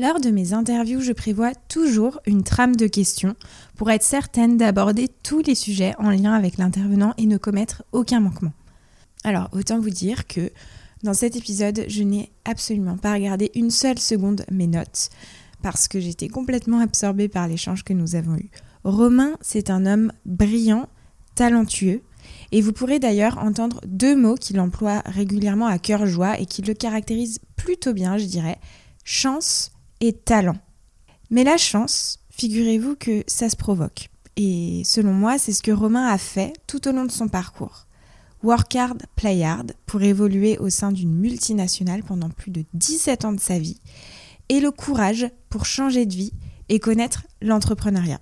Lors de mes interviews, je prévois toujours une trame de questions pour être certaine d'aborder tous les sujets en lien avec l'intervenant et ne commettre aucun manquement. Alors, autant vous dire que dans cet épisode, je n'ai absolument pas regardé une seule seconde mes notes parce que j'étais complètement absorbée par l'échange que nous avons eu. Romain, c'est un homme brillant, talentueux, et vous pourrez d'ailleurs entendre deux mots qu'il emploie régulièrement à cœur joie et qui le caractérisent plutôt bien, je dirais, chance et talent. Mais la chance, figurez-vous que ça se provoque. Et selon moi, c'est ce que Romain a fait tout au long de son parcours. Work hard, play hard pour évoluer au sein d'une multinationale pendant plus de 17 ans de sa vie et le courage pour changer de vie et connaître l'entrepreneuriat.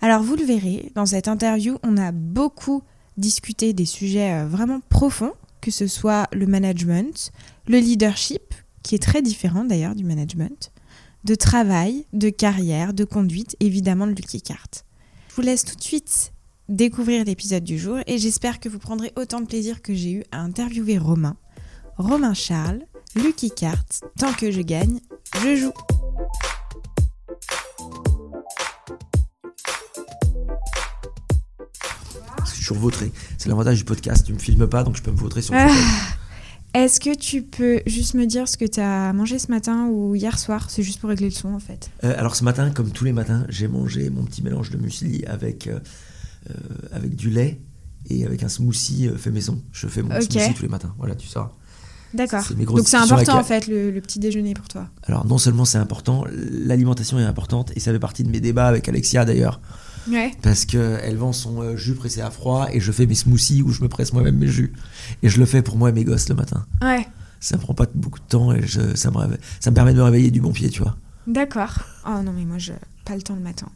Alors vous le verrez, dans cette interview, on a beaucoup discuté des sujets euh, vraiment profonds, que ce soit le management, le leadership, qui est très différent d'ailleurs du management, de travail, de carrière, de conduite, évidemment de Lucky Cart. Je vous laisse tout de suite découvrir l'épisode du jour et j'espère que vous prendrez autant de plaisir que j'ai eu à interviewer Romain. Romain Charles, Lucky Cart, tant que je gagne, je joue. Je suis vautré. C'est l'avantage du podcast. Tu me filmes pas, donc je peux me vautrer sur le ah. Est-ce que tu peux juste me dire ce que tu as mangé ce matin ou hier soir? C'est juste pour régler le son en fait. Euh, alors ce matin, comme tous les matins, j'ai mangé mon petit mélange de muesli avec, euh, euh, avec du lait et avec un smoothie fait maison. Je fais mon smoothie tous les matins. Voilà, tu sauras. D'accord. Donc c'est important en fait le, petit déjeuner pour toi. Alors non seulement c'est important, l'alimentation est importante et ça fait partie de mes débats avec Alexia d'ailleurs. Ouais. Parce qu'elle vend son euh, jus pressé à froid et je fais mes smoothies où je me presse moi-même mes jus. Et je le fais pour moi et mes gosses le matin. Ouais. Ça me prend pas beaucoup de temps et je, ça, me ça me permet de me réveiller du bon pied, tu vois. D'accord. Oh non, mais moi, je pas le temps le matin.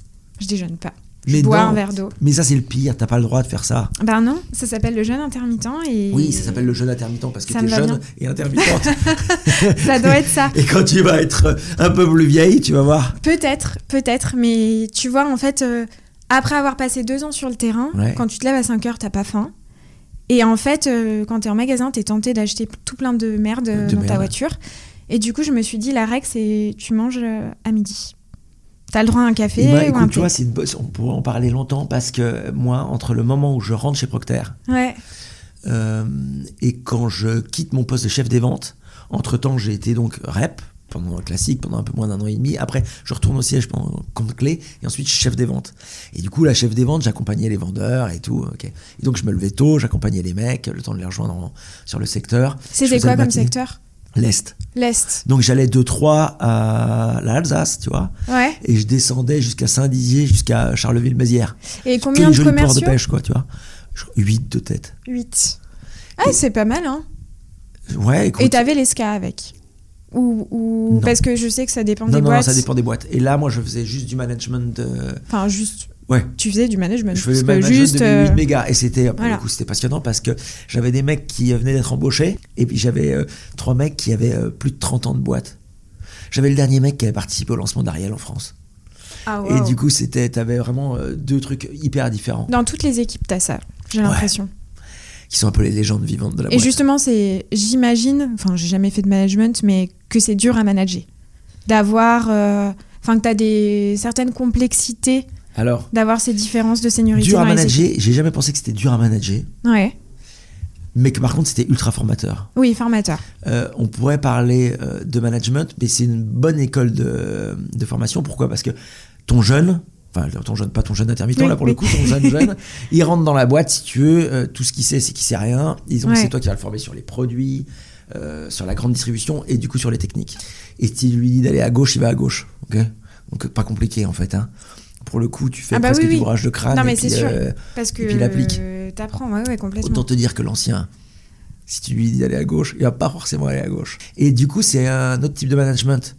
Je déjeune pas. Je bois un verre d'eau. Mais ça, c'est le pire. T'as pas le droit de faire ça. Ben non, ça s'appelle le jeûne intermittent. Et... Oui, ça s'appelle le jeûne intermittent parce que t'es jeune et intermittente. ça doit être ça. Et quand tu vas être un peu plus vieille, tu vas voir. Peut-être, peut-être. Mais tu vois, en fait, euh, après avoir passé deux ans sur le terrain, quand tu te lèves à 5 heures, t'as pas faim. Et en fait, euh, quand t'es en magasin, t'es tenté d'acheter tout plein de merde dans ta voiture. Et du coup, je me suis dit, la règle, c'est tu manges euh, à midi. T'as le droit à un café ou un tu vois, on pourrait en parler longtemps parce que moi, entre le moment où je rentre chez Procter euh, et quand je quitte mon poste de chef des ventes, entre-temps, j'ai été donc rep pendant un classique, pendant un peu moins d'un an et demi. Après, je retourne au siège pendant compte clé et ensuite chef des ventes. Et du coup, la chef des ventes, j'accompagnais les vendeurs et tout. Et donc, je me levais tôt, j'accompagnais les mecs, le temps de les rejoindre sur le secteur. C'était quoi comme secteur? L'Est. L'Est. Donc j'allais de Troyes à l'Alsace, tu vois. Ouais. Et je descendais jusqu'à Saint-Dizier, jusqu'à Charleville-Mézières. Et combien de commerciaux de pêche, quoi, tu vois. 8 de tête. 8. Ah, c'est pas mal, hein. Ouais, écoute. Et t'avais les SCA avec? Ou, ou... parce que je sais que ça dépend des non, boîtes. Non, ça dépend des boîtes. Et là, moi, je faisais juste du management. De... Enfin, juste. Ouais. Tu faisais du management. Je faisais du management juste, de 8 euh, mégas. Et c'était, pour le coup, c'était passionnant parce que j'avais des mecs qui venaient d'être embauchés. Et puis j'avais euh, trois mecs qui avaient euh, plus de 30 ans de boîte. J'avais le dernier mec qui avait participé au lancement d'Ariel en France. Ah, wow. Et du coup, c'était, t'avais vraiment deux trucs hyper différents. Dans toutes les équipes, t'as ça, j'ai l'impression qui sont un peu les légendes vivantes de la boîte. Et justement, c'est, j'imagine, enfin, j'ai jamais fait de management, mais que c'est dur à manager. D'avoir, euh, enfin, que tu as des certaines complexités. Alors D'avoir ces différences de seniorité. Dur à manager, j'ai jamais pensé que c'était dur à manager. Ouais. Mais que par contre, c'était ultra formateur. Oui, formateur. Euh, on pourrait parler euh, de management, mais c'est une bonne école de, de formation. Pourquoi? Parce que ton jeune, enfin ton jeune, pas ton jeune intermittent là pour le coup, ton jeune jeune, il rentre dans la boîte si tu veux, euh, tout ce qu'il sait c'est qu'il sait rien, disons c'est toi qui vas le former sur les produits, euh, sur la grande distribution et du coup sur les techniques. Et si tu lui dis d'aller à gauche, il va à gauche, ok? Donc pas compliqué en fait. Hein. Pour le coup, tu fais ah bah presque du bourrage de crâne non, mais et puis, sûr. Euh, Parce que et puis l'applique. T'apprends, ouais, complètement. Autant te dire que l'ancien, si tu lui dis d'aller à gauche, il va pas forcément aller à gauche. Et du coup, c'est un autre type de management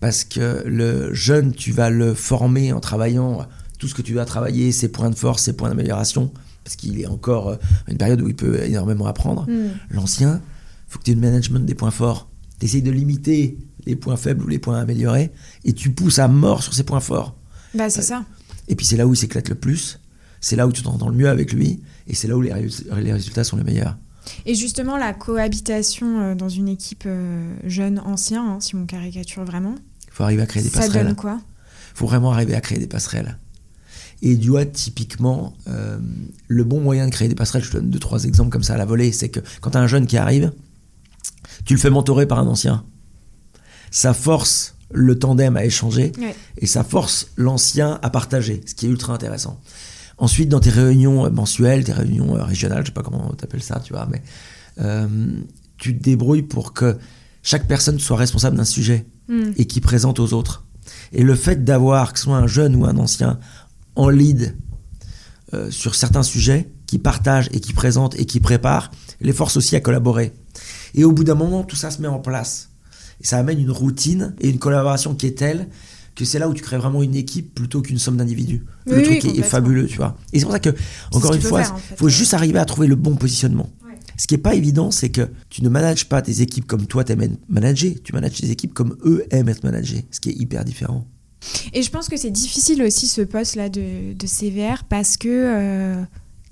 parce que le jeune, tu vas le former en travaillant tout ce que tu vas travailler, ses points de force, ses points d'amélioration, parce qu'il est encore à euh, une période où il peut énormément apprendre. Hmm. L'ancien, il faut que tu aies le management des points forts. Tu essayes de limiter les points faibles ou les points améliorés, et tu pousses à mort sur ses points forts. Bah, c'est ça. Et puis c'est là où il s'éclate le plus, c'est là où tu t'entends le mieux avec lui, et c'est là où les, résultats sont les meilleurs. Et justement, la cohabitation euh, dans une équipe euh, jeune-ancien, hein, si on caricature vraiment, faut arriver à créer des Ça passerelles. donne quoi faut vraiment arriver à créer des passerelles. Et tu vois, typiquement, euh, le bon moyen de créer des passerelles, je te donne deux, trois exemples comme ça à la volée, c'est que quand tu as un jeune qui arrive, tu le fais mentorer par un ancien. Ça force le tandem à échanger Ouais. et ça force l'ancien à partager, ce qui est ultra intéressant. Ensuite, dans tes réunions mensuelles, tes réunions euh, régionales, je sais pas comment t'appelles ça, tu vois, mais euh, tu te débrouilles pour que chaque personne soit responsable d'un sujet Hmm. et qui présente aux autres. Et le fait d'avoir, que ce soit un jeune ou un ancien, en lead euh, sur certains sujets, qui partage et qui présente et qui prépare, les force aussi à collaborer. Et au bout d'un moment, tout ça se met en place. Et ça amène une routine et une collaboration qui est telle que c'est là où tu crées vraiment une équipe plutôt qu'une somme d'individus. Le Oui, truc oui, est- fabuleux, tu vois. Et c'est pour ça que, encore une fois, faire, en fait. il faut juste arriver à trouver le bon positionnement. Ouais. Ce qui est pas évident, c'est que tu ne manages pas tes équipes comme toi t'aimes être managé, tu manages tes équipes comme eux aiment être managés, ce qui est hyper différent. Et je pense que c'est difficile aussi ce poste-là de, de CVR parce que euh,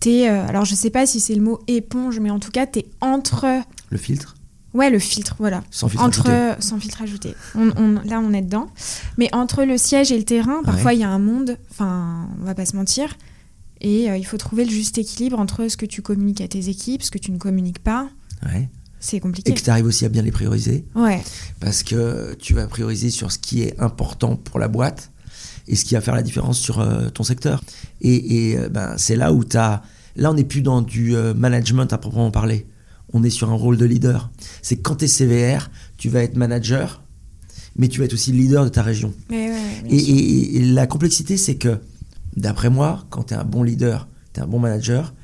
t'es. euh, alors je sais pas si c'est le mot éponge, mais en tout cas t'es entre. Le filtre, Ouais, le filtre, voilà. sans filtre entre ajouté. sans filtre ajouté. On- on- là, on est dedans. Mais entre le siège et le terrain, parfois il y a un monde. Enfin, on va pas se mentir. Et euh, il faut trouver le juste équilibre entre ce que tu communiques à tes équipes, ce que tu ne communiques pas. Ouais. C'est Et compliqué. que tu arrives aussi à bien les prioriser, Ouais. parce que tu vas prioriser sur ce qui est important pour la boîte et ce qui va faire la différence sur euh, ton secteur. Et, et, euh, ben, c'est là où tu as... Là, on n'est plus dans du management à proprement parler. On est sur un rôle de leader. C'est quand tu es CVR, tu vas être manager, mais tu vas être aussi leader de ta région. Ouais, Et, et- et la complexité, c'est que, d'après moi, quand tu es un bon leader, tu es un bon manager,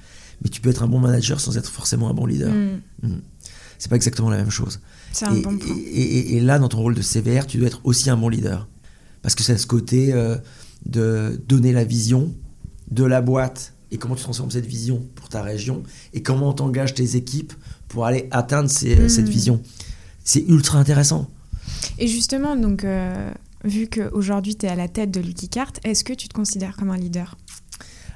mais tu peux être un bon manager sans être forcément un bon leader. Hmm, C'est pas exactement la même chose. c'est un Et, bon point. et- et- et là, dans ton rôle de CVR, tu dois être aussi un bon leader. Parce que c'est ce côté euh, de donner la vision de la boîte et comment tu transformes cette vision pour ta région et comment t'engages tes équipes pour aller atteindre ces- Mm. cette vision. C'est ultra intéressant. Et justement, donc, euh, vu qu'aujourd'hui tu es à la tête de Lucky Cart, est-ce que tu te considères comme un leader?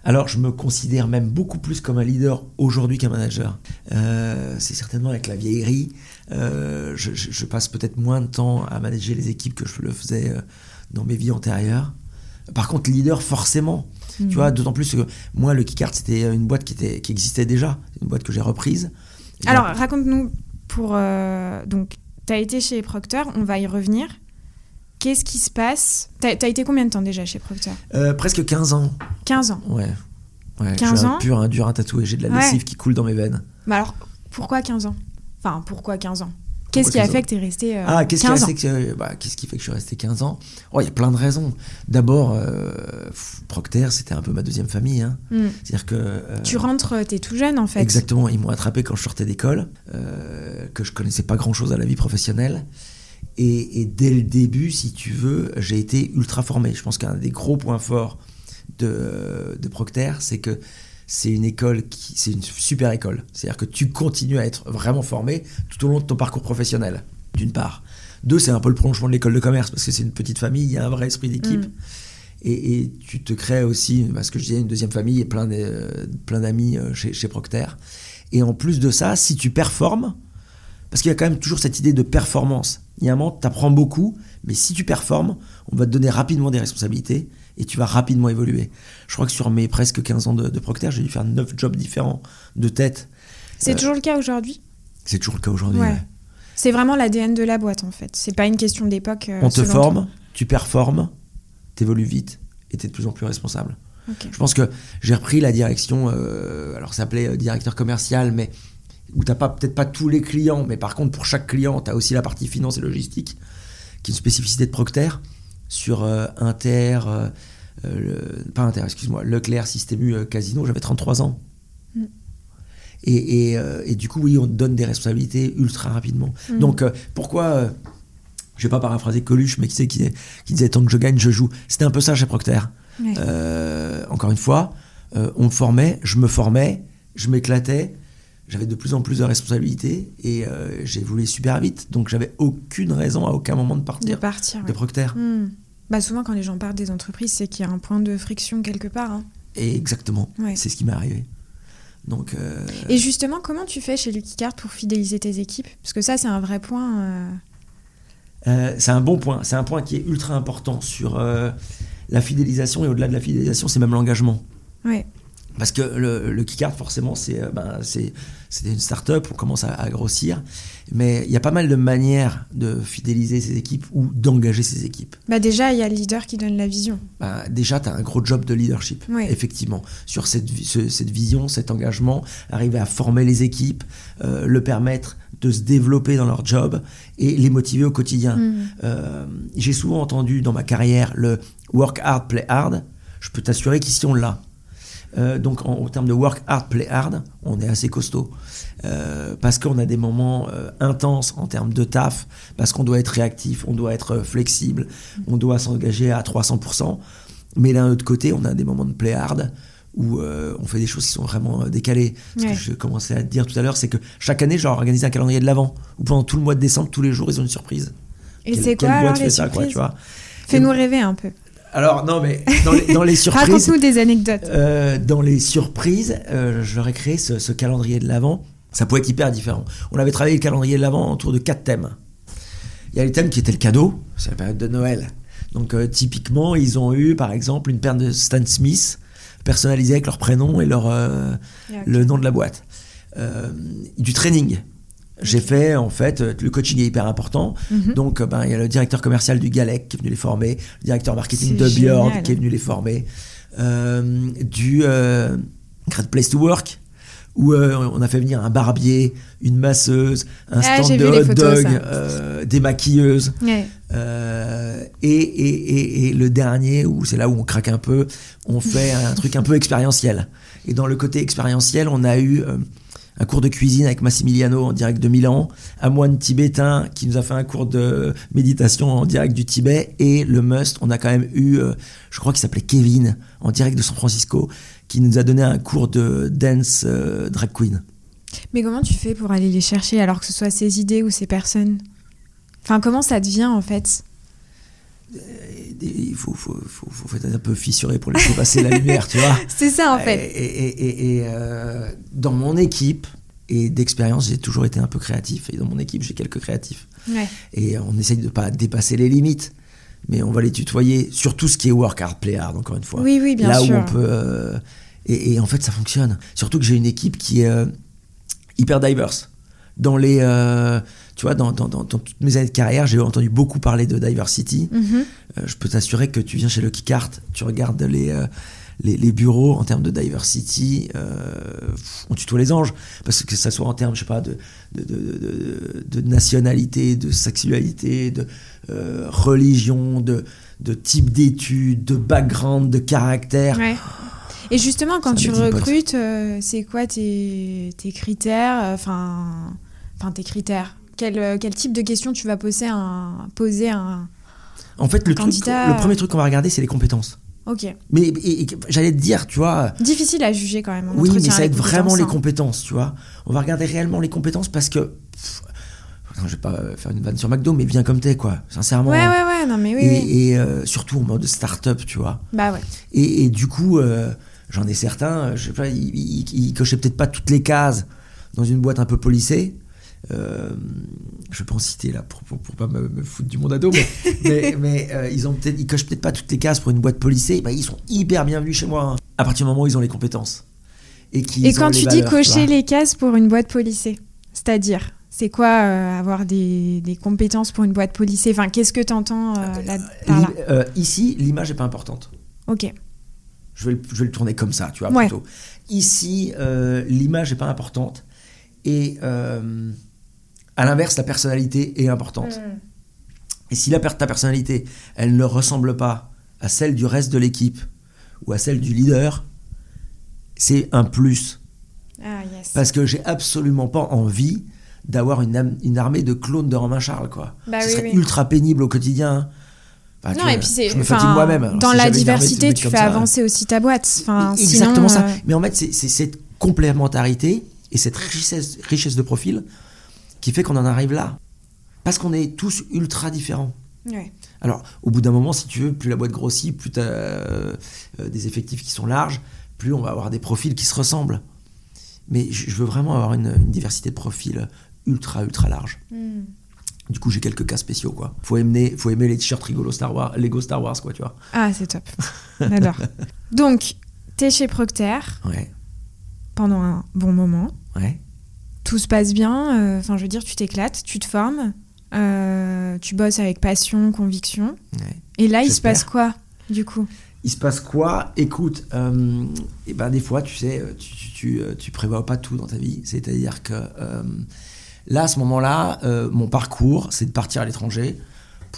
Alors, je me considère même beaucoup plus comme un leader aujourd'hui qu'un manager. Euh, c'est certainement avec la vieillerie. Euh, je, passe peut-être moins de temps à manager les équipes que je le faisais euh, dans mes vies antérieures. Par contre, leader, forcément. Tu vois, d'autant plus que moi, le Keycard, c'était une boîte qui, était, qui existait déjà. Une boîte que j'ai reprise. Et Alors, raconte-nous pour. euh, donc, tu as été chez Procter, on va y revenir. Qu'est-ce qui se passe Tu as, été combien de temps déjà chez Procter Euh, presque 15 ans. 15 ans. Ouais. ouais 15 je suis un ans pur, un dur, un tatoué. J'ai de la Ouais. lessive qui coule dans mes veines. Bah alors, pourquoi 15 ans? Enfin, pourquoi 15 ans? Qu'est-ce qui 15 a fait ans? que tu es resté euh, Ah, qu'est-ce qui, 15 a ans que, bah, qu'est-ce qui fait que je suis resté 15 ans? Oh, il y a plein de raisons. D'abord, euh, Procter, c'était un peu ma deuxième famille. hein. Hmm. C'est-à-dire que. euh, Tu rentres, t'es tout jeune en fait. Exactement, ils m'ont attrapé quand je sortais d'école, euh, que je connaissais pas grand-chose à la vie professionnelle. Et, et dès le début, si tu veux, j'ai été ultra formé. Je pense qu'un des gros points forts de, de Procter, c'est que c'est une école qui, c'est une super école. C'est-à-dire que tu continues à être vraiment formé tout au long de ton parcours professionnel, d'une part. Deux, c'est un peu le prolongement de l'école de commerce, parce que c'est une petite famille, il y a un vrai esprit d'équipe. Mm. Et, et tu te crées aussi, bah, ce que je disais, une deuxième famille et plein de- plein d'amis euh, chez, chez Procter. Et en plus de ça, si tu performes, parce qu'il y a quand même toujours cette idée de performance. Il y a un moment, tu apprends beaucoup, mais si tu performes, on va te donner rapidement des responsabilités et tu vas rapidement évoluer. Je crois que sur mes presque 15 ans de, de Procter, j'ai dû faire 9 jobs différents de tête. C'est Euh, toujours le cas aujourd'hui? C'est toujours le cas aujourd'hui. Ouais. ouais. C'est vraiment l'ADN de la boîte en fait. C'est pas une question d'époque. euh, On te forme, tu performes, tu évolues vite et tu es de plus en plus responsable. Je pense que j'ai repris la direction, euh, alors ça s'appelait directeur commercial, mais où tu n'as peut-être pas tous les clients, mais par contre pour chaque client, tu as aussi la partie finance et logistique, qui est une spécificité de Procter, sur euh, Inter, euh, euh, le- pas Inter, excuse-moi, Leclerc, Système U, Casino, j'avais 33 ans. Mm. Et, et, et du coup, oui, on te donne des responsabilités ultra rapidement. Mm. Donc, pourquoi, je vais pas paraphraser Coluche, mais qui, sait, qui, qui disait tant que je gagne, je joue. C'était un peu ça chez Procter. Euh, encore une fois, euh, on me formait, je me formais, je m'éclatais, j'avais de plus en plus de responsabilités et euh, j'ai évolué super vite. Donc j'avais aucune raison à aucun moment de De partir partir. de ouais. Procter. Hmm. Bah souvent quand les gens partent des entreprises, c'est qu'il y a un point de friction quelque part. hein. Et exactement, Ouais. c'est ce qui m'est arrivé. Donc euh, Et justement, comment tu fais chez Lucky Card pour fidéliser tes équipes? Parce que ça, c'est un vrai point. euh, Euh, c'est un bon point. C'est un point qui est ultra important sur la fidélisation et au-delà de la fidélisation, c'est même l'engagement. Ouais. Parce que le, le Keycard, forcément, c'est ben, c'est- c'était une start-up, on commence à, à grossir. Mais il y a pas mal de manières de fidéliser ses équipes ou d'engager ses équipes. Bah déjà, il y a le leader qui donne la vision. Ben, déjà, tu as un gros job de leadership, Oui. effectivement, sur cette, vi- ce- cette vision, cet engagement, arriver à former les équipes, euh, le permettre de se développer dans leur job et les motiver au quotidien. Mm. Euh, J'ai souvent entendu dans ma carrière le work hard, play hard. Je peux t'assurer qu'ici on l'a. Euh, donc en, en termes de work hard, play hard, on est assez costaud. Euh, parce qu'on a des moments euh, intenses en termes de taf, parce qu'on doit être réactif, on doit être flexible, on doit s'engager à 300%. Mais d'un autre côté, on a des moments de play hard où on fait des choses qui sont vraiment décalées. Ce Ouais. que je commençais à te dire tout à l'heure, c'est que chaque année, je leur organise un calendrier de l'avant, où pendant tout le mois de décembre, tous les jours, ils ont une surprise. Et c'est quoi alors les surprises Fais-nous rêver un peu. Alors, non, mais dans les, dans les surprises, Raconte-nous des anecdotes. euh, dans les surprises, euh, je leur ai créé ce, ce calendrier de l'Avent. Ça pouvait être hyper différent. On avait travaillé le calendrier de l'Avent autour de quatre thèmes. Il y a les thèmes qui étaient le cadeau, c'est la période de Noël. Donc, euh, typiquement, ils ont eu, par exemple, une paire de Stan Smith personnalisée avec leur prénom et leur, euh, le nom de la boîte. Du training. J'ai fait, en fait, euh, le coaching est hyper important. Mhm. Donc, euh, ben, il y a le directeur commercial du Galec qui est venu les former, le directeur marketing de Björn qui est venu les former, euh, du euh, Great Place to Work où euh, on a fait venir un barbier, une masseuse, un Ah, stand de hot photos, dog, des maquilleuses. Ouais. Et, et, et, et le dernier, où c'est là où on craque un peu, on fait un truc un peu expérientiel. Et dans le côté expérientiel, on a eu un cours de cuisine avec Massimiliano en direct de Milan, un moine tibétain qui nous a fait un cours de méditation en direct du Tibet, et le must, on a quand même eu, euh, je crois qu'il s'appelait Kevin, en direct de San Francisco, qui nous a donné un cours de dance euh, drag queen. Mais comment tu fais pour aller les chercher alors que ce soit ces idées ou ces personnes? Enfin, comment ça devient en fait? Il faut, faut, faut, faut être un peu fissuré pour laisser passer la lumière, tu vois. C'est ça en fait. Et, et- et- et, euh, dans mon équipe et d'expérience, j'ai toujours été un peu créatif. Et dans mon équipe, j'ai quelques créatifs. Ouais. Et on essaye de ne pas dépasser les limites. Mais on va les tutoyer sur tout ce qui est work hard, play hard, encore une fois. Oui, oui, bien Là sûr. où on peut. euh, et, et en fait, ça fonctionne. Surtout que j'ai une équipe qui est euh, hyper diverse. Dans les. Tu vois, dans, dans- dans- dans toutes mes années de carrière, j'ai entendu beaucoup parler de diversity. Mhm. Euh, je peux t'assurer que tu viens chez Lucky Cart, tu regardes les, euh, les, les bureaux en termes de diversity, euh, on tutoie les anges. Parce que ça soit en termes, je sais pas, de, de, de, de- de nationalité, de sexualité, de religion, de, de type d'études, de background, de caractère. Ouais. Et justement, quand Ça tu recrutes, euh, c'est quoi tes, tes critères Enfin, enfin tes critères? Quel, euh, quel type de questions tu vas poser à un, poser un... En fait, le, truc, Candidat. le premier truc qu'on va regarder, c'est les compétences. Ok. Mais j'allais te dire, tu vois, Difficile à juger quand même. Oui, mais ça être vraiment les hein. compétences, tu vois. On va regarder réellement les compétences parce que. pff, je vais pas faire une vanne sur McDo, mais viens comme t'es, quoi. Sincèrement. Ouais, ouais, ouais, non mais oui, et oui. et, euh, surtout en mode start-up, tu vois. Bah ouais. Et, et du coup, euh, j'en ai certains, je sais pas, ils, ils- ils cochaient peut-être pas toutes les cases dans une boîte un peu polissée. Euh, je vais pas en citer là pour, pour, pour pas me, me foutre du monde ado, mais, mais, mais, euh, ils, ont peut-être, ils cochent peut-être pas toutes les cases pour une boîte polissée. Bah, ils sont hyper bienvenus chez moi. hein. À partir du moment où ils ont les compétences. Et, qu'ils Et quand tu dis valeurs, cocher les cases pour une boîte polissée, c'est-à-dire c'est quoi euh, avoir des, des compétences pour une boîte polissée Enfin, qu'est-ce que tu entends là, par là? ici, l'image est pas importante. Ok. Je vais, le- je vais le tourner comme ça, tu vois, Ouais. plutôt. Ici, l'image est pas importante. Et euh, à l'inverse, la personnalité est importante. Mm. Et si la, per- ta personnalité, elle ne ressemble pas à celle du reste de l'équipe ou à celle du leader, c'est un plus. Ah, yes. Parce que j'ai absolument pas envie d'avoir une, armée de clones de Romain Charles, quoi. Bah Ce oui, serait oui. ultra pénible au quotidien. Enfin, tu Non, vois, et puis je me fatigue moi-même. Alors, Dans si la diversité, tu fais ça- avancer aussi ta boîte. Enfin, Exactement sinon, ça. euh, Mais en fait, c'est- c'est cette complémentarité et cette richesse, richesse de profil qui fait qu'on en arrive là. Parce qu'on est tous ultra différents. ouais. Alors, au bout d'un moment, si tu veux, plus la boîte grossit, plus tu as des effectifs qui sont larges, plus on va avoir des profils qui se ressemblent. Mais je je veux vraiment avoir une, une diversité de profils ultra, ultra large. Mm. Du coup, j'ai quelques cas spéciaux, quoi. Faut aimer, faut aimer les t-shirts rigolos Star Wars, Lego Star Wars, quoi, tu vois. Ah, c'est top. J'adore. Donc, t'es chez Procter Ouais, pendant un bon moment. ouais. Tout se passe bien. euh, Enfin, je veux dire, tu t'éclates, tu te formes, euh, tu bosses avec passion, conviction. ouais. Et là, il se passe quoi, du coup? Il se passe quoi? Écoute, euh, et ben des fois, tu sais, tu, tu, tu, tu prévois pas tout dans ta vie. C'est-à-dire que euh, là, à ce moment-là, euh, mon parcours, c'est de partir à l'étranger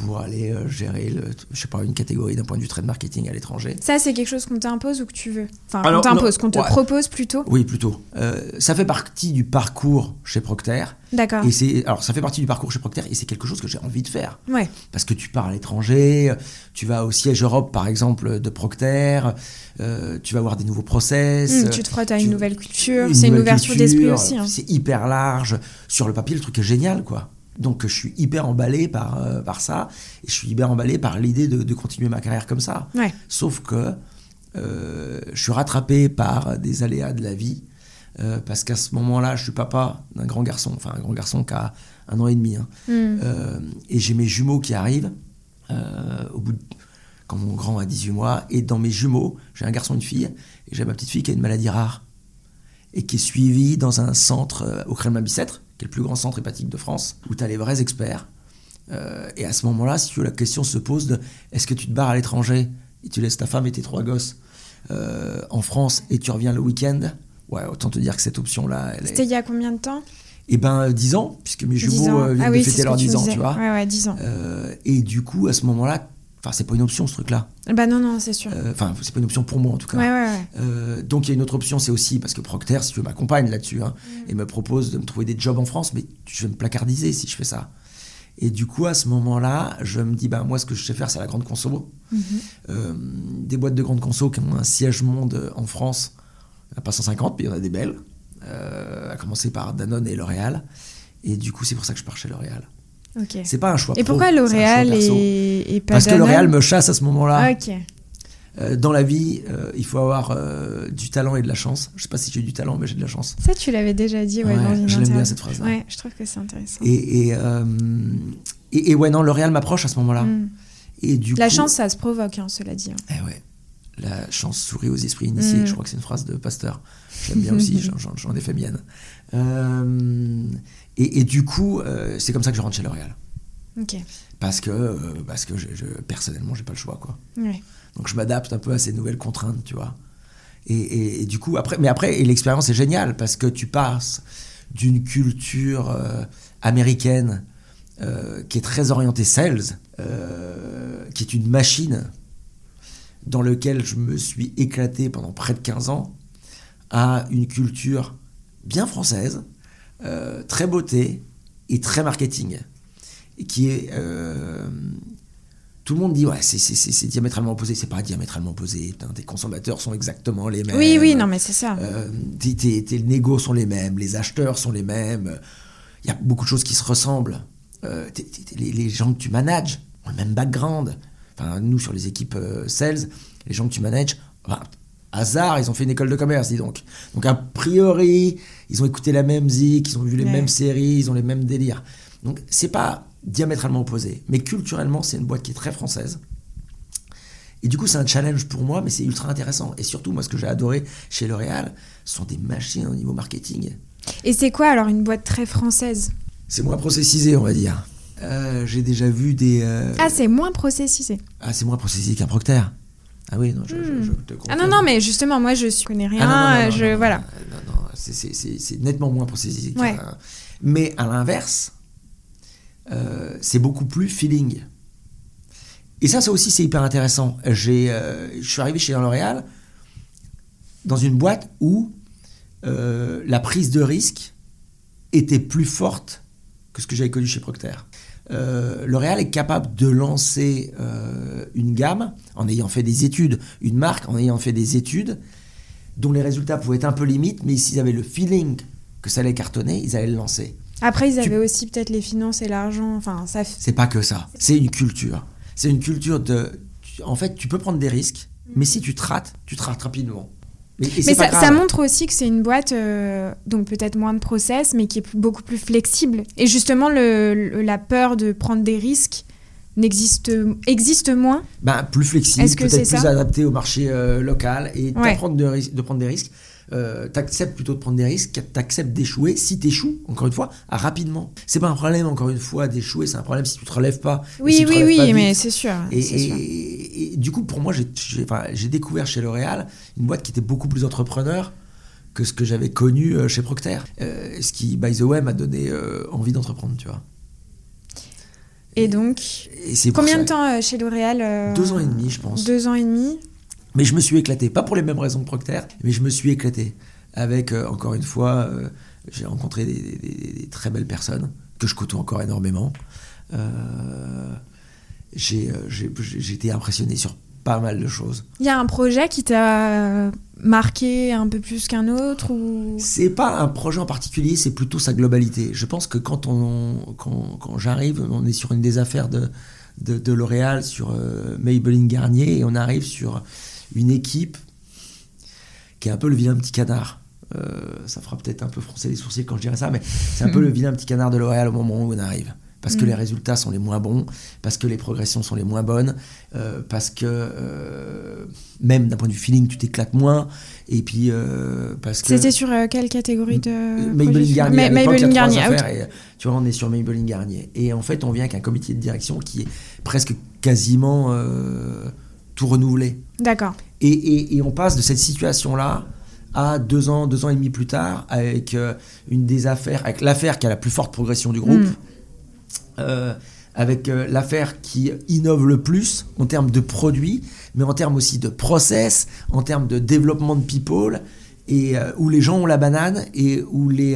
pour aller euh, gérer, le, je sais pas, une catégorie d'un point de vue trade marketing à l'étranger. Ça, c'est quelque chose qu'on t'impose ou que tu veux Enfin, qu'on t'impose, qu'on te ouais. propose plutôt Oui, plutôt. Euh, ça fait partie du parcours chez Procter. D'accord. Et c'est, alors, ça fait partie du parcours chez Procter et c'est quelque chose que j'ai envie de faire. Ouais. Parce que tu pars à l'étranger, tu vas au siège Europe, par exemple, de Procter, euh, tu vas voir des nouveaux process. Mm, tu te frottes à tu- une nouvelle culture. C'est une ouverture d'esprit aussi. hein. C'est hyper large. Sur le papier, le truc est génial, quoi. Donc, je suis hyper emballé par, euh, par ça. Et je suis hyper emballé par l'idée de, de continuer ma carrière comme ça. Ouais. Sauf que euh, je suis rattrapé par des aléas de la vie. euh, parce qu'à ce moment-là, je suis papa d'un grand garçon. Enfin, un grand garçon qui a un an et demi. hein. Mm. Euh, et j'ai mes jumeaux qui arrivent au bout de- quand mon grand a 18 mois. Et dans mes jumeaux, j'ai un garçon et une fille. Et j'ai ma petite fille qui a une maladie rare. Et qui est suivie dans un centre au Kremlin-Bicêtre, qui est le plus grand centre hépatique de France, où tu as les vrais experts. Euh, et à ce moment-là, si tu veux, la question se pose de est-ce que tu te barres à l'étranger et tu laisses ta femme et tes trois gosses euh, en France et tu reviens le week-end? Ouais, autant te dire que cette option-là, C'était est. il y a combien de temps? Eh ben, 10 ans, puisque mes 10 jumeaux euh, viennent Ah de oui, c'est fêter leurs que tu 10 ans, disais. tu vois. Ouais, ouais, 10 ans. Euh, et du coup, à ce moment-là, enfin, c'est pas une option ce truc-là. Bah non, non, c'est sûr. Euh, Enfin, c'est pas une option pour moi en tout cas. ouais, ouais, ouais. Euh, donc il y a une autre option, c'est aussi parce que Procter, si tu veux, m'accompagne là-dessus hein, Mm. et me propose de me trouver des jobs en France, mais je vais me placardiser si je fais ça. Et du coup, à ce moment-là, je me dis, bah, moi, ce que je sais faire, c'est la grande conso. Mhm. Euh, des boîtes de grande conso qui ont un siège monde en France, il n'y en a pas 150, mais il y en a des belles, à commencer par Danone et L'Oréal. Et du coup, c'est pour ça que je pars chez L'Oréal. Ok. C'est pas un choix Et pro, pourquoi L'Oréal et, et pas Parce que L'Oréal me chasse à ce moment-là. Ok. Euh, dans la vie, euh, il faut avoir euh, du talent et de la chance. Je sais pas si j'ai du talent, mais j'ai de la chance. Ça, tu l'avais déjà dit ouais, Ouais, dans une je l'aime bien, cette phrase-là. Ouais, je trouve que c'est intéressant. Et, et, et, et ouais, non, L'Oréal m'approche à ce moment-là. Mm. Et du La coup- chance, ça se provoque, hein, cela dit. hein. Eh ouais. La chance sourit aux esprits initiés. Mm. Je crois que c'est une phrase de Pasteur. J'aime bien aussi, j'en ai fait mienne. Et, et du coup, euh, c'est comme ça que je rentre chez L'Oréal. Parce que, euh, parce que je, je, personnellement, j'ai pas le choix, quoi. Ouais. Donc je m'adapte un peu à ces nouvelles contraintes, tu vois. Et, et- et du coup, après, mais après, l'expérience est géniale parce que tu passes d'une culture euh, américaine euh, qui est très orientée sales, qui est une machine dans lequel je me suis éclaté pendant près de 15 ans, à une culture bien française, euh, très beauté et très marketing, et qui est euh, tout le monde dit ouais c'est, diamétralement opposé. C'est pas diamétralement opposé. Putain, tes consommateurs sont exactement les mêmes Oui, oui, non, mais c'est ça. euh, tes, tes, tes négos sont les mêmes. Les acheteurs sont les mêmes. Il y a beaucoup de choses qui se ressemblent. Euh, les, les gens que tu manages ont le même background. Enfin nous sur les équipes sales les gens que tu manages enfin, hasard ils ont fait une école de commerce dis donc donc a priori ils ont écouté la même zik ils ont vu les Ouais. mêmes séries ils ont les mêmes délires donc c'est pas diamétralement opposé mais culturellement c'est une boîte qui est très française et du coup, c'est un challenge pour moi, mais c'est ultra intéressant. Et surtout, moi, ce que j'ai adoré chez L'Oréal, ce sont des machines au niveau marketing. Et c'est quoi alors une boîte très française? C'est moins processisé, on va dire. Euh, j'ai déjà vu des. euh, Ah, c'est moins processisé. ah, c'est moins processisé qu'un Procter. Ah oui, non, je, je- Hmm. je te Ah non, non, mais justement, moi, je ne connais rien. Ah non, non, euh, je, voilà. Non, non, c'est- nettement moins processisé. qu'un- Ouais. Mais à l'inverse, euh, c'est beaucoup plus feeling. Et ça, ça aussi, c'est hyper intéressant. J'ai, euh, je suis arrivé chez L'Oréal dans une boîte où euh, la prise de risque était plus forte que ce que j'avais connu chez Procter. Euh, L'Oréal est capable de lancer euh, une gamme en ayant fait des études, une marque en ayant fait des études, dont les résultats pouvaient être un peu limites, mais s'ils avaient le feeling que ça allait cartonner, ils allaient le lancer. Après, ils Tu- avaient aussi peut-être les finances et l'argent. Enfin, ça. C'est pas que ça. C'est une culture. C'est une culture de. En fait, tu peux prendre des risques, mais si tu te rates, tu te rates rapidement. Mais, ça, montre aussi que c'est une boîte, euh, donc peut-être moins de process, mais qui est beaucoup plus flexible. Et justement, le, le- la peur de prendre des risques n'existe existe moins. Ben, plus flexible, peut-être plus adapté au marché euh, local et Ouais. de prendre des risques. Euh, t'acceptes plutôt de prendre des risques, t'acceptes d'échouer. Si t'échoues, encore une fois, à rapidement. C'est pas un problème, encore une fois, d'échouer, c'est un problème si tu te relèves pas. Oui, si oui, oui, pas vite. mais c'est sûr. Et, du coup, pour moi, j'ai enfin, découvert chez L'Oréal une boîte qui était beaucoup plus entrepreneur que ce que j'avais connu euh, chez Procter. Euh, ce qui, by the way, m'a donné euh, envie d'entreprendre, tu vois. Et donc, Et combien de temps chez L'Oréal Deux ans et demi, je pense. Deux ans et demi. Mais je me suis éclaté, pas pour les mêmes raisons que Procter, mais je me suis éclaté. Avec, euh, encore une fois, euh, j'ai rencontré des, des- des- des très belles personnes que je côtoie encore énormément. Euh, j'ai été impressionné sur pas mal de choses. Il y a un projet qui t'a marqué un peu plus qu'un autre ou... C'est pas un projet en particulier, c'est plutôt sa globalité. Je pense que quand, on, quand, quand j'arrive, on est sur une des affaires de, de, de L'Oréal, sur Maybelline Garnier, et on arrive sur une équipe qui est un peu le vilain petit canard. Euh, ça fera peut-être un peu froncer les sourcils quand je dirais ça, mais c'est un peu le vilain petit canard de L'Oréal au moment où on arrive. Parce que Mm. les résultats sont les moins bons, parce que les progressions sont les moins bonnes, euh, parce que euh, même d'un point de vue feeling, tu t'éclates moins, et puis parce que... C'était sur quelle catégorie de Maybelline Garnier. Ma- Maybelline ah, et, tu vois, on est sur Maybelline Garnier. Et en fait, on vient avec un comité de direction qui est presque quasiment tout renouvelé. D'accord. Et, et- et on passe de cette situation-là à deux ans, deux ans et demi plus tard, avec euh, une des affaires, avec l'affaire qui a la plus forte progression du groupe, Mm. euh, avec euh, l'affaire qui innove le plus en termes de produits, mais en termes aussi de process, en termes de développement de people, et où les gens ont la banane et où les,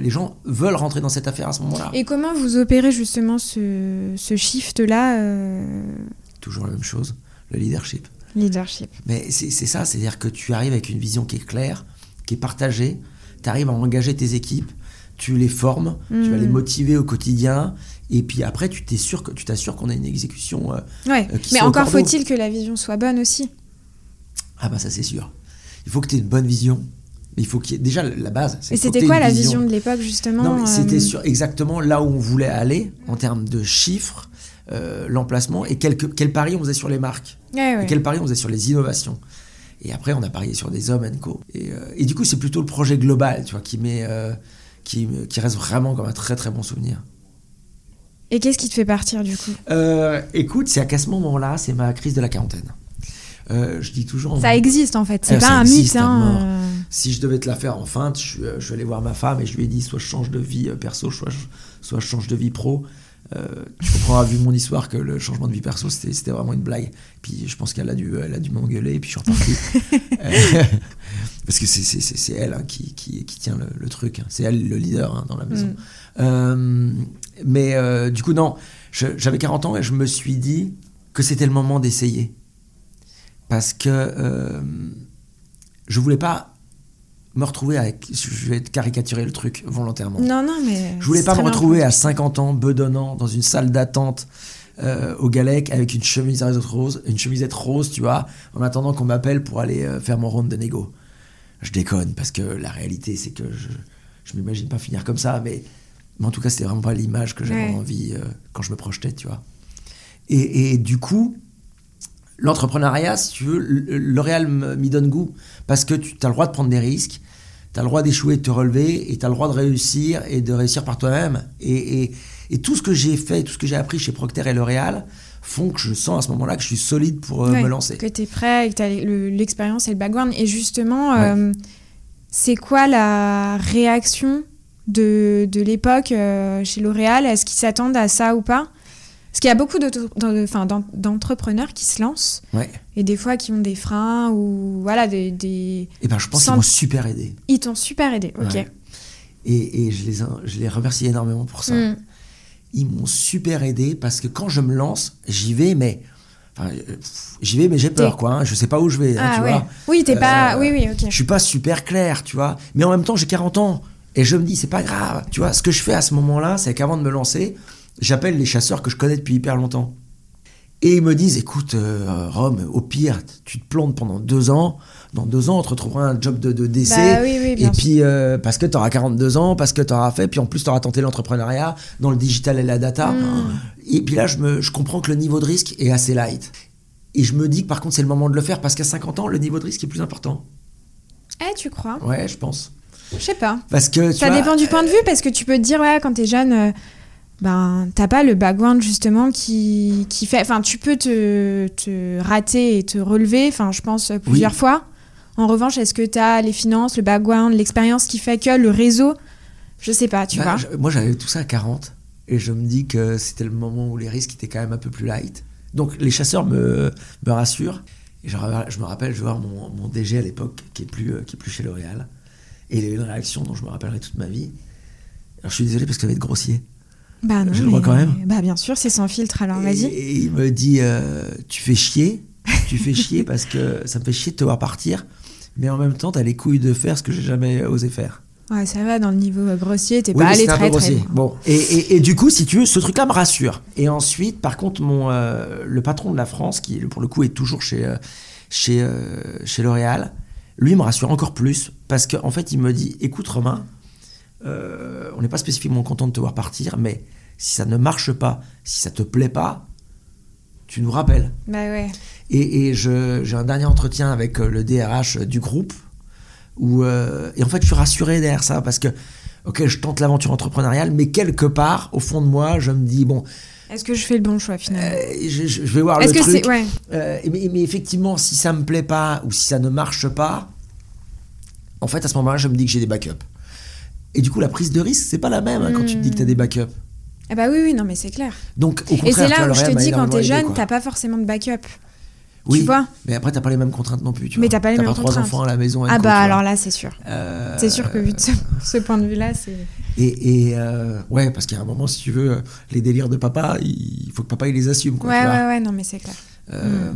les gens veulent rentrer dans cette affaire à ce moment-là. Et comment vous opérez justement ce, ce shift-là, Toujours la même chose, le leadership. Leadership Mais c'est ça, c'est-à-dire que tu arrives avec une vision qui est claire, qui est partagée, tu arrives à engager tes équipes, tu les formes, tu vas Mm. les motiver au quotidien, et puis après tu t'assures qu'on a une exécution. euh, Ouais. Euh, qui Mais encore faut-il que la vision soit bonne aussi. Ah bah ça c'est sûr. Il faut que tu aies une bonne vision, mais il faut qu'il y ait déjà la base. Et c'était quoi la vision de l'époque justement c'était euh, sur exactement là où on voulait aller en termes de chiffres, euh, l'emplacement et quel, quel pari on faisait sur les marques. Ouais, ouais. Et quel pari on faisait sur les innovations. Et après, on a parié sur des hommes and co. Et, euh, et du coup, c'est plutôt le projet global, tu vois, qui, met, euh, qui, qui reste vraiment comme un très très bon souvenir. Et qu'est-ce qui te fait partir du coup? Euh, écoute, c'est à qu'à ce moment-là, c'est ma crise de la quarantaine. Je dis toujours. Ça existe en fait, c'est pas un mythe. hein. Si je devais te la faire en feinte, je, suis, je aller voir ma femme et je lui ai dit soit je change de vie perso, soit je, soit je change de vie pro. Euh, tu comprendras, vu mon histoire, que le changement de vie perso, c'était c'était vraiment une blague. Puis je pense qu'elle a dû, elle a dû m'engueuler et puis je suis reparti. Euh, Parce que c'est- c'est c'est- c'est elle hein, qui, qui, qui tient le, le truc. hein. C'est elle le leader hein, dans la maison. Mm. Euh, mais euh, du coup, non, j'avais 40 ans et je me suis dit que c'était le moment d'essayer. Parce que je voulais pas me retrouver avec. Je vais caricaturer le truc volontairement. Non, non, mais. Je voulais pas me bien. retrouver à 50 ans bedonnant dans une salle d'attente euh, au Galec avec une chemisette rose, une chemisette rose, tu vois, en attendant qu'on m'appelle pour aller euh, faire mon round de négo. Je déconne parce que la réalité c'est que je je m'imagine pas finir comme ça, mais, mais en tout cas c'était vraiment pas l'image que j'avais Ouais. envie euh, quand je me projetais, tu vois. Et, et du coup, l'entrepreneuriat, si tu veux, L'Oréal m'y donne goût parce que tu as le droit de prendre des risques, tu as le droit d'échouer, de te relever, et tu as le droit de réussir et de réussir par toi-même. Et, et- et tout ce que j'ai fait, tout ce que j'ai appris chez Procter et L'Oréal font que je sens à ce moment-là que je suis solide pour euh, Ouais, me lancer. Que tu es prêt et que tu as l'expérience et le background. Et justement, Ouais. euh, c'est quoi la réaction de, de l'époque euh, chez L'Oréal? Est-ce qu'ils s'attendent à ça ou pas? Parce qu'il y a beaucoup d'entrepreneurs qui se lancent Ouais. et des fois qui ont des freins ou voilà, des, des... Et ben je pense qu'ils m'ont super aidé. ils t'ont super aidé. Ok. Ouais. Et, et je, les, je les remercie énormément pour ça. Mm. Ils m'ont super aidé parce que quand je me lance, j'y vais, mais. Enfin, euh, j'y vais, mais j'ai peur, quoi. hein. Je sais pas où je vais, hein, Ah tu ouais. vois. Oui, t'es pas. Euh, Oui, oui, ok. Je suis pas super clair, tu vois. Mais en même temps, j'ai 40 ans. Et je me dis, c'est pas grave. Tu vois, ce que je fais à ce moment-là, c'est qu'avant de me lancer, j'appelle les chasseurs que je connais depuis hyper longtemps. Et ils me disent, écoute, euh, Rome, au pire, tu te plantes pendant deux ans. Dans deux ans, on te retrouvera un job de, de décès. Bah oui, oui, et bien puis, euh, parce que tu auras 42 ans, parce que tu auras fait, puis en plus, tu auras tenté l'entrepreneuriat dans le digital et la data. Mm. Et puis là, je, me, je comprends que le niveau de risque est assez light. Et je me dis que par contre, c'est le moment de le faire parce qu'à 50 ans, le niveau de risque est plus important. Eh, tu crois? Ouais, je pense. Je sais pas. Parce que tu Ça vois, dépend du point de vue parce que tu peux te dire, ouais, quand t'es jeune, euh, ben, t'as pas le background justement qui, qui fait. Enfin, tu peux te, te rater et te relever, enfin, je pense, euh, plusieurs fois. En revanche, est-ce que t'as les finances, le background, l'expérience qui fait que le réseau Je sais pas, tu bah, vois. je- moi, j'avais tout ça à 40. Et je me dis que c'était le moment où les risques étaient quand même un peu plus light. Donc les chasseurs me, me rassurent. Et je, me rappelle, je voir mon, mon DG à l'époque, qui est plus, euh, qui est plus chez L'Oréal. Et il a eu une réaction dont je me rappellerai toute ma vie. Alors je suis désolé parce que ça va être grossier. Bah non. j'ai le droit quand même Bah bien sûr, c'est sans filtre, alors vas-y. et il me dit euh, Tu fais chier, tu fais chier parce que ça me fait chier de te voir partir, mais en même temps, t'as les couilles de faire ce que j'ai jamais osé faire. Ouais, ça va dans le niveau euh, grossier, t'es Oui, pas allé très très loin. Bon, et, et- et du coup, si tu veux, ce truc-là me rassure. Et ensuite, par contre, mon, euh, le patron de la France, qui pour le coup est toujours chez, chez, chez L'Oréal, lui me rassure encore plus parce qu'en fait, il me dit Écoute, Romain, euh, on n'est pas spécifiquement content de te voir partir, mais si ça ne marche pas, si ça te plaît pas, tu nous rappelles. Bah ouais. Et, j'ai un dernier entretien avec euh, le DRH du groupe. Où, euh, et en fait, je suis rassuré derrière ça parce que, ok, je tente l'aventure entrepreneuriale, mais quelque part, au fond de moi, je me dis, bon, Est-ce que je fais le bon choix finalement? euh, je, vais voir le que truc. Ouais. Euh, mais, mais effectivement, si ça me plaît pas ou si ça ne marche pas, en fait, à ce moment-là, je me dis que j'ai des backups. Et du coup, la prise de risque, c'est pas la même hein, quand tu te dis que tu as des backups. Ah bah oui, oui, non, mais c'est clair. Donc, au contraire, Et c'est là où je te dis, quand t'es jeune, t'as pas forcément de backup. Oui, Tu vois mais après, t'as pas les mêmes contraintes non plus. Tu Mais t'as pas les mêmes trois contraintes. enfants à la maison. Ah bah alors là, c'est sûr. Euh, C'est sûr que vu de ce, ce point de vue-là, c'est. Et, et, euh, ouais, parce a un moment, si tu veux, les délires de papa, il faut que papa il les assume. Quoi, Ouais, ouais, ouais, non, mais c'est clair. Euh,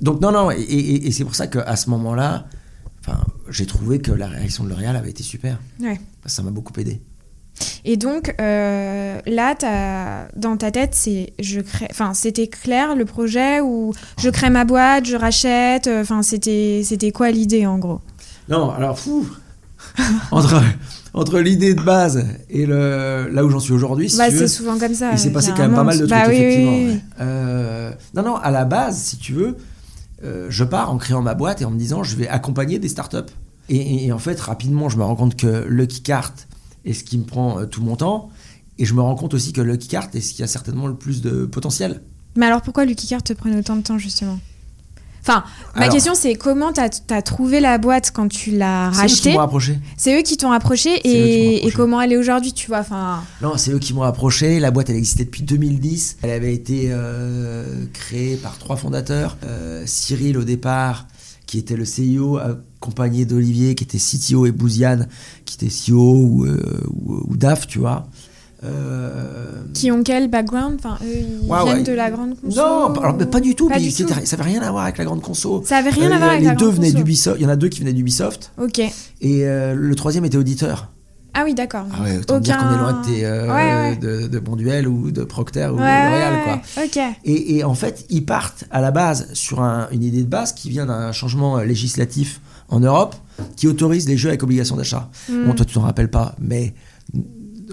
Donc non, non, et, et- et c'est pour ça qu'à ce moment-là, enfin, j'ai trouvé que la réaction de L'Oréal avait été super. Ouais. Ça m'a beaucoup aidé. Et donc, euh, là, dans ta tête, c'est je crée. Enfin, c'était clair le projet ou je crée ma boîte, je rachète. euh, Enfin, c'était c'était quoi l'idée en gros? Non, alors fou entre, entre l'idée de base et le, là où j'en suis aujourd'hui, si Bah, c'est souvent comme ça. il s'est euh, passé a quand même pas mal de trucs, Bah oui, oui, effectivement. oui, ouais. oui. Euh, non, non, à la base, si tu veux, euh, je pars en créant ma boîte et en me disant je vais accompagner des startups. Et, en fait, rapidement, je me rends compte que Lucky Cart est ce qui me prend euh, tout mon temps. Et je me rends compte aussi que Lucky Cart est ce qui a certainement le plus de potentiel. Mais alors pourquoi Lucky Card te prenait autant de temps justement? Enfin, ma Alors- question c'est comment t'as as trouvé la boîte quand tu l'as rachetée. C'est eux qui t'ont approché C'est eux qui m'ont et, et comment elle est aujourd'hui, tu vois Enfin, Non, c'est eux qui m'ont approché. La boîte, elle existait depuis 2010. Elle avait été euh, créée par trois fondateurs. Euh, Cyril, au départ, qui était le CIO, accompagné d'Olivier, qui était CTO, et Bouziane, qui était CEO ou, euh, ou, ou DAF, tu vois. Euh, qui ont quel background? Enfin, eux, ils Ouais, viennent ouais. de la grande conso non, alors, mais pas du tout. Pas mais du c'était- tout? Ça avait rien à voir avec la grande conso. Ça avait rien Euh, à voir avec les la deux grande venaient d'Ubisoft. Il y en a deux qui venaient d'Ubisoft. Ok. Et euh, le troisième était auditeur. Ah oui, d'accord. Ah ouais, autant dire qu'on est loin de, tes, Ouais, de, ou de Procter ou de L'Oréal, quoi. Ok. Et, et en fait, ils partent à la base sur un- une idée de base qui vient d'un changement législatif en Europe qui autorise les jeux avec obligation d'achat. Mm. Bon, toi, tu t'en rappelles pas, mais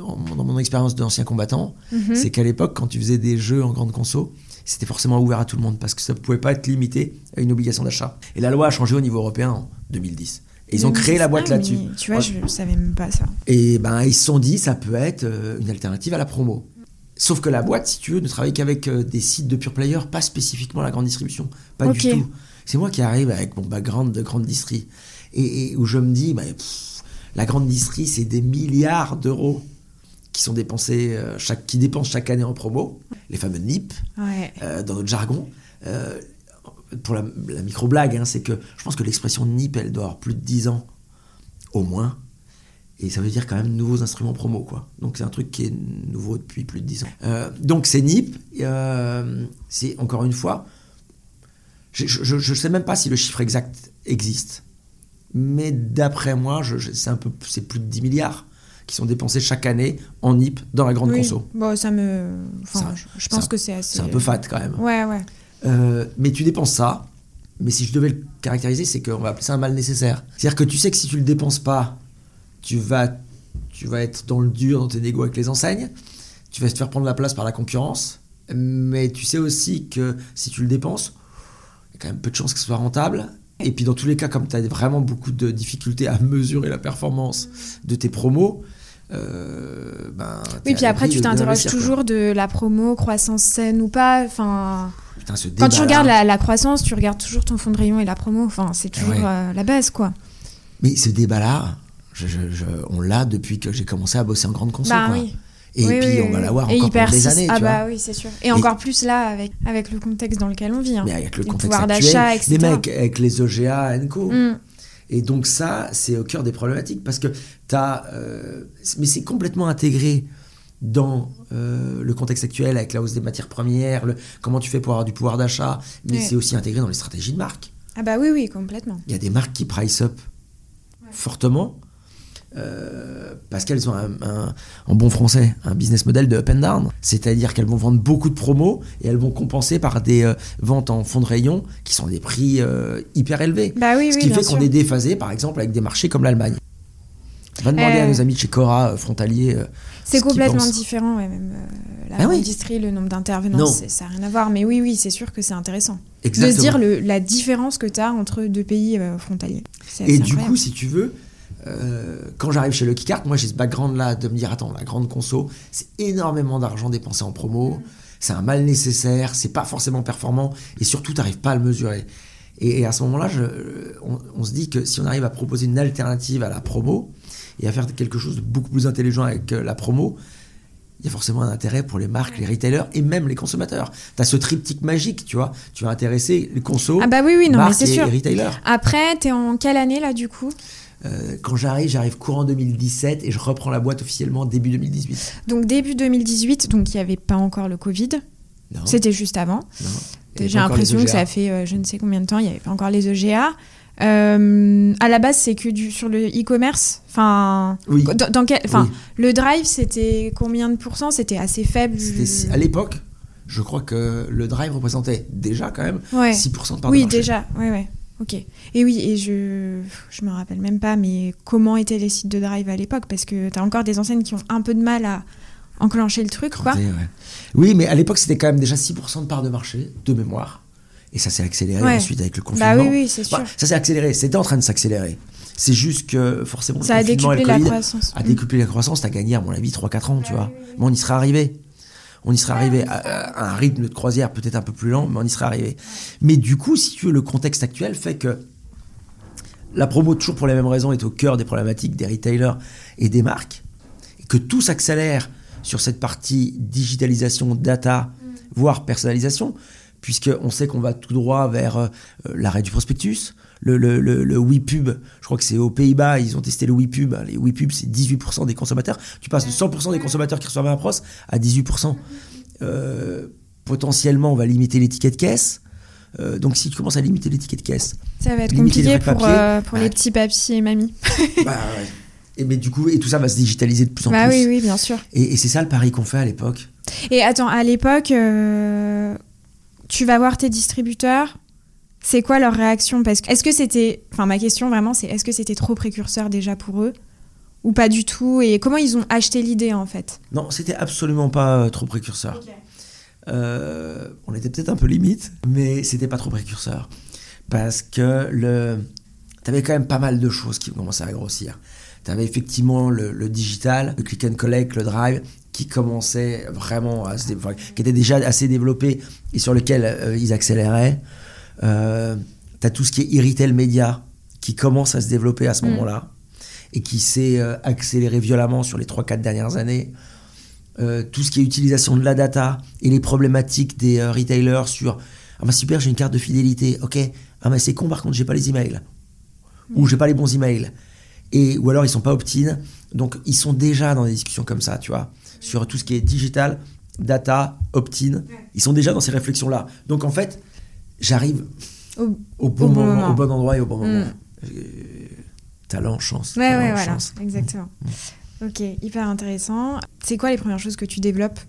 dans mon, dans mon expérience d'ancien combattant, Mhm. c'est qu'à l'époque, quand tu faisais des jeux en grande conso, c'était forcément ouvert à tout le monde parce que ça ne pouvait pas être limité à une obligation d'achat. Et la loi a changé au niveau européen en 2010. Et ils ont créé la boîte Ah, là-dessus. Tu vois, je savais même pas ça. Et ben ils se sont dit ça peut être euh, une alternative à la promo. Sauf que la boîte, si tu veux, ne travaille qu'avec euh, des sites de pure player, pas spécifiquement la grande distribution. Pas du tout. C'est moi qui arrive avec mon background de grande distrie. Et, et où je me dis, bah, pff, la grande distrie, c'est des milliards d'euros qui sont dépensés, euh, chaque, qui dépensent chaque année en promo. Les fameux NIP, Ouais. euh, dans notre jargon. Euh, pour la, la micro-blague, hein, c'est que je pense que l'expression NIP, elle doit avoir plus de 10 ans, au moins. Et ça veut dire quand même nouveaux instruments promo, quoi. Donc c'est un truc qui est nouveau depuis plus de 10 ans. Euh, donc c'est NIP, c'est encore une fois, je ne sais même pas si le chiffre exact existe. Mais d'après moi, je- je- c'est un peu, c'est plus de 10 milliards qui sont dépensés chaque année en NIP dans la grande Oui. conso. Bon, ça me. Enfin, je, pense un- que c'est assez. C'est un peu fat quand même. Ouais, ouais. Euh, mais tu dépenses ça. Mais si je devais le caractériser, c'est qu'on va appeler ça un mal nécessaire. C'est-à-dire que tu sais que si tu le dépenses pas, tu vas, tu vas être dans le dur, dans tes négos avec les enseignes. Tu vas te faire prendre la place par la concurrence. Mais tu sais aussi que si tu le dépenses, il y a quand même peu de chances que ce soit rentable. Et puis dans tous les cas, comme tu as vraiment beaucoup de difficultés à mesurer la performance de tes promos, euh, ben, Oui, puis après, tu t'interroges quoi. toujours de la promo, croissance saine ou pas. Enfin, quand tu regardes la, la croissance, tu regardes toujours ton fond de rayon et la promo. Enfin, c'est toujours ouais. euh, la base, quoi. Mais ce débat-là, je- je- je- on l'a depuis que j'ai commencé à bosser en grande conso. bah oui. Et Oui, puis oui, on va l'avoir encore pendant des années, Ah tu bah vois. oui, c'est sûr. Et, encore plus là, avec, avec le contexte dans lequel on vit. hein. Mais avec le contexte pouvoir d'achat, etc. les mecs avec les OGA, Co. Mm. Et donc ça, c'est au cœur des problématiques parce que tu as... mais c'est complètement intégré dans euh, le contexte actuel avec la hausse des matières premières, le, comment tu fais pour avoir du pouvoir d'achat, mais c'est aussi intégré dans les stratégies de marque. Ah bah oui, oui, complètement. Il y a des marques qui price up fortement euh, parce qu'elles ont un, un- en bon français un business model de up and down. C'est-à-dire qu'elles vont vendre beaucoup de promos et elles vont compenser par des euh, ventes en fond de rayon qui sont des prix euh, hyper élevés. Bah oui, Ce oui, qui fait qu'on est déphasé par exemple avec des marchés comme l'Allemagne. Va demander Euh. à nos amis de chez Cora, frontaliers. euh, C'est ce complètement différent, ouais, même euh, la Ah oui. industrie, le nombre d'intervenants, ça n'a rien à voir. Mais oui, oui, c'est sûr que c'est intéressant. De se dire le- la différence que tu as entre deux pays euh, frontaliers. Et du incroyable. coup, si tu veux, euh, quand j'arrive chez Lucky Card, moi j'ai ce background-là de me dire attends, la grande conso, c'est énormément d'argent dépensé en promo, c'est un mal nécessaire, c'est pas forcément performant, et surtout, tu n'arrives pas à le mesurer. Et, et à ce moment-là, on, on se dit que si on arrive à proposer une alternative à la promo et à faire quelque chose de beaucoup plus intelligent avec euh, la promo, il y a forcément un intérêt pour les marques, les retailers et même les consommateurs. Tu as ce triptyque magique, tu vois. Tu vas intéresser les consos, Ah bah oui, oui, non, mais marques et, sûr. et retailers. Après, t'es en quelle année là du coup? Euh, quand j'arrive, j'arrive courant 2017 et je reprends la boîte officiellement début 2018. Donc début 2018, donc il n'y avait pas encore le Covid. Non, C'était juste avant. J'ai l'impression que OGA. ça fait euh, je ne sais combien de temps, il n'y avait pas encore les EGA. Euh, à la base, c'est que du, sur le e-commerce. Enfin, Oui. dans, dans quel, enfin, Oui. le drive, c'était combien de pourcents? C'était assez faible. Si- à l'époque, je crois que le drive représentait déjà quand même Ouais. 6% de part de Oui, marché. déjà. Ouais, ouais. Ok. Et oui, et je je me rappelle même pas, mais comment étaient les sites de drive à l'époque? Parce que tu as encore des enseignes qui ont un peu de mal à enclencher le truc, quoi. Ouais. Oui, mais à l'époque, c'était quand même déjà 6% de part de marché, de mémoire. Et ça s'est accéléré Ouais. ensuite avec le confinement. Bah oui, oui, c'est sûr. Bah, ça s'est accéléré, c'était en train de s'accélérer. C'est juste que forcément, le Ça a décuplé la croissance. a Mm. décuplé la croissance. T'as gagné, à mon avis, 3-4 ans, tu vois. Mais on y serait arrivé. On y serait arrivé à, à un rythme de croisière peut-être un peu plus lent, mais on y serait arrivé. Mais du coup, si tu veux, le contexte actuel fait que la promo, toujours pour les mêmes raisons, est au cœur des problématiques des retailers et des marques, et que tout s'accélère sur cette partie digitalisation, data, voire personnalisation, puisqu'on sait qu'on va tout droit vers euh, l'arrêt du prospectus, le, le, le, le WePub, je crois que c'est aux Pays-Bas, ils ont testé le WePub, les WePub c'est 18% des consommateurs, tu passes de 100% des consommateurs qui reçoivent un pros à 18%. Euh, potentiellement, on va limiter les tickets de caisse. Euh, donc si tu commences à limiter les tickets de caisse, Ça va être compliqué pour, papiers. euh, pour les petits papiers et mamies. bah ouais. Et mais du coup, et tout ça va se digitaliser de plus en bah plus. oui, oui, bien sûr. Et, et c'est ça le pari qu'on fait à l'époque. Et attends, à l'époque, euh, tu vas voir tes distributeurs. C'est quoi leur réaction? Parce que est-ce que c'était, enfin ma question vraiment, c'est est-ce que c'était trop précurseur déjà pour eux? Ou pas du tout? Et comment ils ont acheté l'idée en fait? Non, c'était absolument pas euh, trop précurseur. Euh, on était peut-être un peu limite, mais c'était pas trop précurseur. Parce que le... t'avais quand même pas mal de choses qui commençaient à grossir. T'avais effectivement le, le digital, le click and collect, le drive, qui commençait vraiment à se qui était déjà assez développé et sur lequel euh, ils accéléraient. Euh, T'as tout ce qui est e-retail média qui commence à se développer à ce Mm. moment-là et qui s'est euh, accéléré violemment sur les 3-4 dernières années. Euh, tout ce qui est utilisation de la data et les problématiques des euh, retailers sur ah bah super j'ai une carte de fidélité. Ok. Ah bah c'est con par contre j'ai pas les emails. Ou j'ai pas les bons emails et ou alors ils sont pas opt-in. Donc ils sont déjà dans des discussions comme ça tu vois sur tout ce qui est digital data opt-in. Ils sont déjà dans ces réflexions là donc en fait j'arrive Au- au bon, Au bon moment, moment. au bon endroit et au bon moment Mm. Euh, talent chance Ouais, talent, ouais, voilà, exactement. Ok, hyper intéressant. C'est quoi les premières choses que tu développes?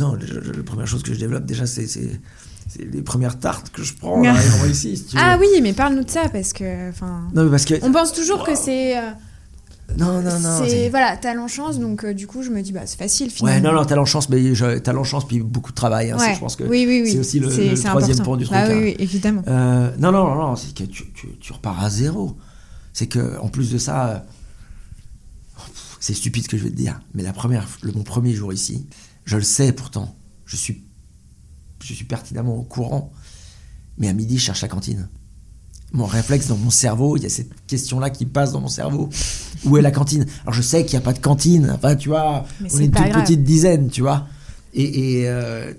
Non, la première chose que je développe déjà, c'est, c'est, les premières tartes que je prends ici. si tu veux. Ah oui, mais parle-nous de ça parce que. enfin, Non, mais parce que. On pense toujours que c'est. Non, non, non. c'est voilà, talent chance, donc euh, du coup je me dis bah c'est facile Ouais, finalement. non, non, talent chance, mais je- talent chance, puis beaucoup de travail. hein, Ouais. je pense que oui, oui, oui. c'est aussi le- troisième important. point du truc, Bah oui, hein. oui, évidemment. Euh, non, non, non, non, c'est que tu, tu, tu repars à zéro. C'est que, en plus de ça, euh, c'est stupide ce que je vais te dire, mais la première, le, mon premier jour ici, je le sais pourtant, je suis, je suis pertinemment au courant, mais à midi, je cherche la cantine. Mon réflexe dans mon cerveau, il y a cette question-là qui passe dans mon cerveau. Où est la cantine? Alors je sais qu'il n'y a pas de cantine, enfin tu vois, Mais on est une toute grave. petite dizaine, tu vois. Et, et, euh,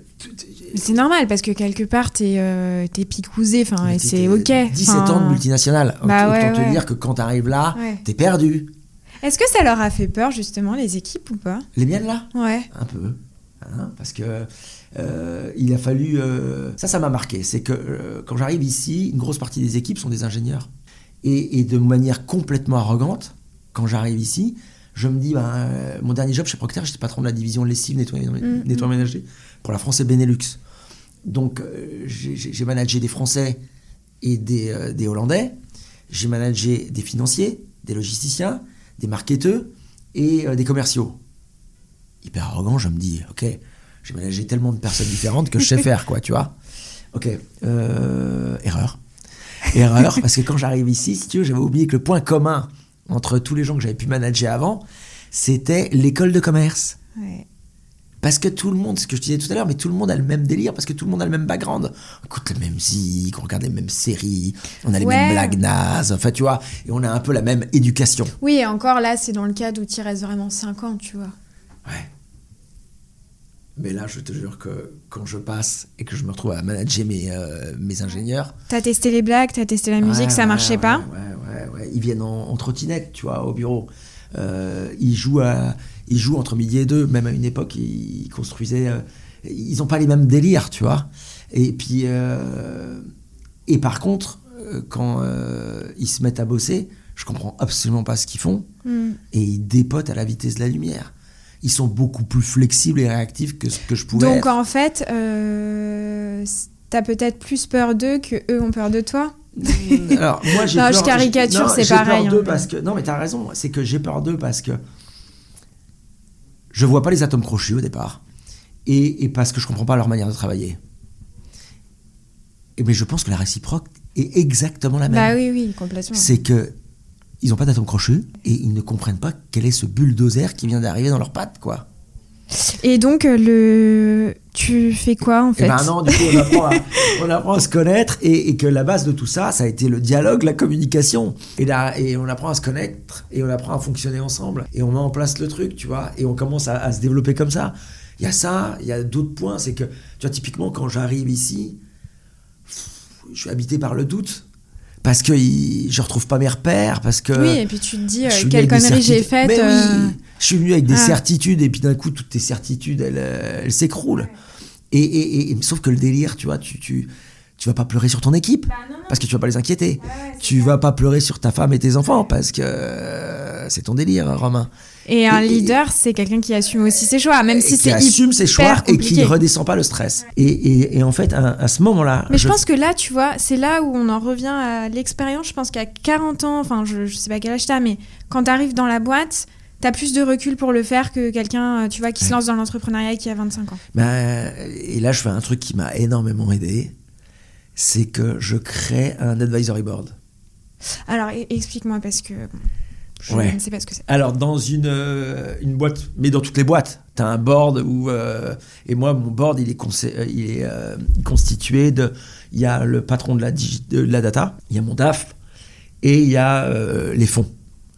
C'est normal parce que quelque part t'es euh, t'es picousé, enfin et c'est ok. 17 Enfin, ans de multinationale. Bah Autant ouais, te ouais. dire que quand t'arrives là, Ouais. t'es perdu. Est-ce que ça leur a fait peur justement les équipes ou pas? Les miennes là? Ouais. Un peu. Hein, parce que euh, il a fallu. euh, Ça, ça m'a marqué. C'est que euh, quand j'arrive ici, une grosse partie des équipes sont des ingénieurs. Et, et de manière complètement arrogante, quand j'arrive ici, je me dis, ben, mon dernier job chez Procter, j'étais patron de la division lessive, nettoyage, Mm, nettoyage ménager pour la France et Benelux. Donc, j'ai managé des Français et des, des Hollandais. J'ai managé des financiers, des logisticiens, des marketeurs et des commerciaux. Hyper arrogant, je me dis, ok, j'ai managé tellement de personnes différentes que je sais faire, quoi, tu vois. Ok, euh, erreur. Erreur, parce que quand j'arrive ici, si tu veux, j'avais oublié que le point commun entre tous les gens que j'avais pu manager avant, c'était l'école de commerce. Ouais. Parce que tout le monde, ce que je disais tout à l'heure, mais tout le monde a le même délire, parce que tout le monde a le même background. On écoute la même musique, on regarde les mêmes séries, on a les Ouais. mêmes blagues nazes, enfin tu vois, et on a un peu la même éducation. Oui, et encore là, c'est dans le cadre où tu restes vraiment 5 ans, tu vois. Ouais. Mais là, je te jure que quand je passe et que je me retrouve à manager mes, euh, mes ingénieurs. T'as testé les blagues, t'as testé la musique, Ouais, ça ouais, marchait ouais, pas Ouais, ouais, ouais. Ils viennent en, en trottinette, tu vois, au bureau. Euh, ils, jouent à, ils jouent entre midi et deux. Même à une époque, ils construisaient. euh, ils n'ont pas les mêmes délires, tu vois. Et puis. euh, et par contre, quand ils se mettent à bosser, je comprends absolument pas ce qu'ils font. Hmm. Et ils dépotent à la vitesse de la lumière. Ils sont beaucoup plus flexibles et réactifs que ce que je pouvais Donc être. en fait, euh, t'as peut-être plus peur d'eux que eux ont peur de toi Alors, moi, j'ai Non, peur, je caricature, c'est pareil, Peur d'eux hein, parce que, non, mais t'as raison. C'est que j'ai peur d'eux parce que je vois pas les atomes crochus au départ. Et, et parce que je comprends pas leur manière de travailler. Et, mais je pense que la réciproque est exactement la même. Bah oui, oui, complètement. C'est que ils ont pas d'atomes crochus et ils ne comprennent pas quel est ce bulldozer qui vient d'arriver dans leurs pattes, quoi. Et donc, euh, le... tu fais quoi en Et fait ben non, du coup, on apprend, à, on apprend à se connaître et, et que la base de tout ça, ça a été le dialogue, la communication. Et, là, et on apprend à se connaître et on apprend à fonctionner ensemble et on met en place le truc, tu vois, et on commence à, à se développer comme ça. Il y a ça, il y a d'autres points, c'est que, tu vois, typiquement, quand j'arrive ici, je suis habité par le doute. Parce que il- je retrouve pas mes repères, parce que. Oui, et puis tu te dis, euh, quelle connerie j'ai faite Mais oui, euh, je suis venu avec des Ah. certitudes et puis d'un coup toutes tes certitudes elles, euh, elles s'écroulent. Et, et- et- sauf que le délire, tu vois, tu, tu, tu vas pas pleurer sur ton équipe Bah, parce que tu vas pas les inquiéter. tu vas pas pleurer sur ta femme et tes enfants parce que euh, c'est ton délire, Romain. Et un Et- et- leader, c'est quelqu'un qui assume aussi ses choix, même si Et qui c'est assume ses choix et qui ne redescend pas le stress. Et, et- et en fait, à, à ce moment-là, Mais je pense que là, tu vois, c'est là où on en revient à l'expérience. Je pense qu'à 40 ans, enfin, je, je sais pas quel âge t'as, mais quand t'arrives dans la boîte, t'as plus de recul pour le faire que quelqu'un, euh, tu vois, qui se lance dans l'entrepreneuriat qui a 25 ans. Ben, et là, je fais un truc qui m'a énormément aidé, c'est que je crée un advisory board. Alors, e- explique-moi parce que je Ouais. ne sais pas ce que c'est. Alors, dans une, euh, une boîte, mais dans toutes les boîtes, tu as un board où. euh, et moi, mon board, il est, euh, il est euh, constitué de. Il y a le patron de la, digi- de la data, il y a mon DAF, et il y a euh, les fonds.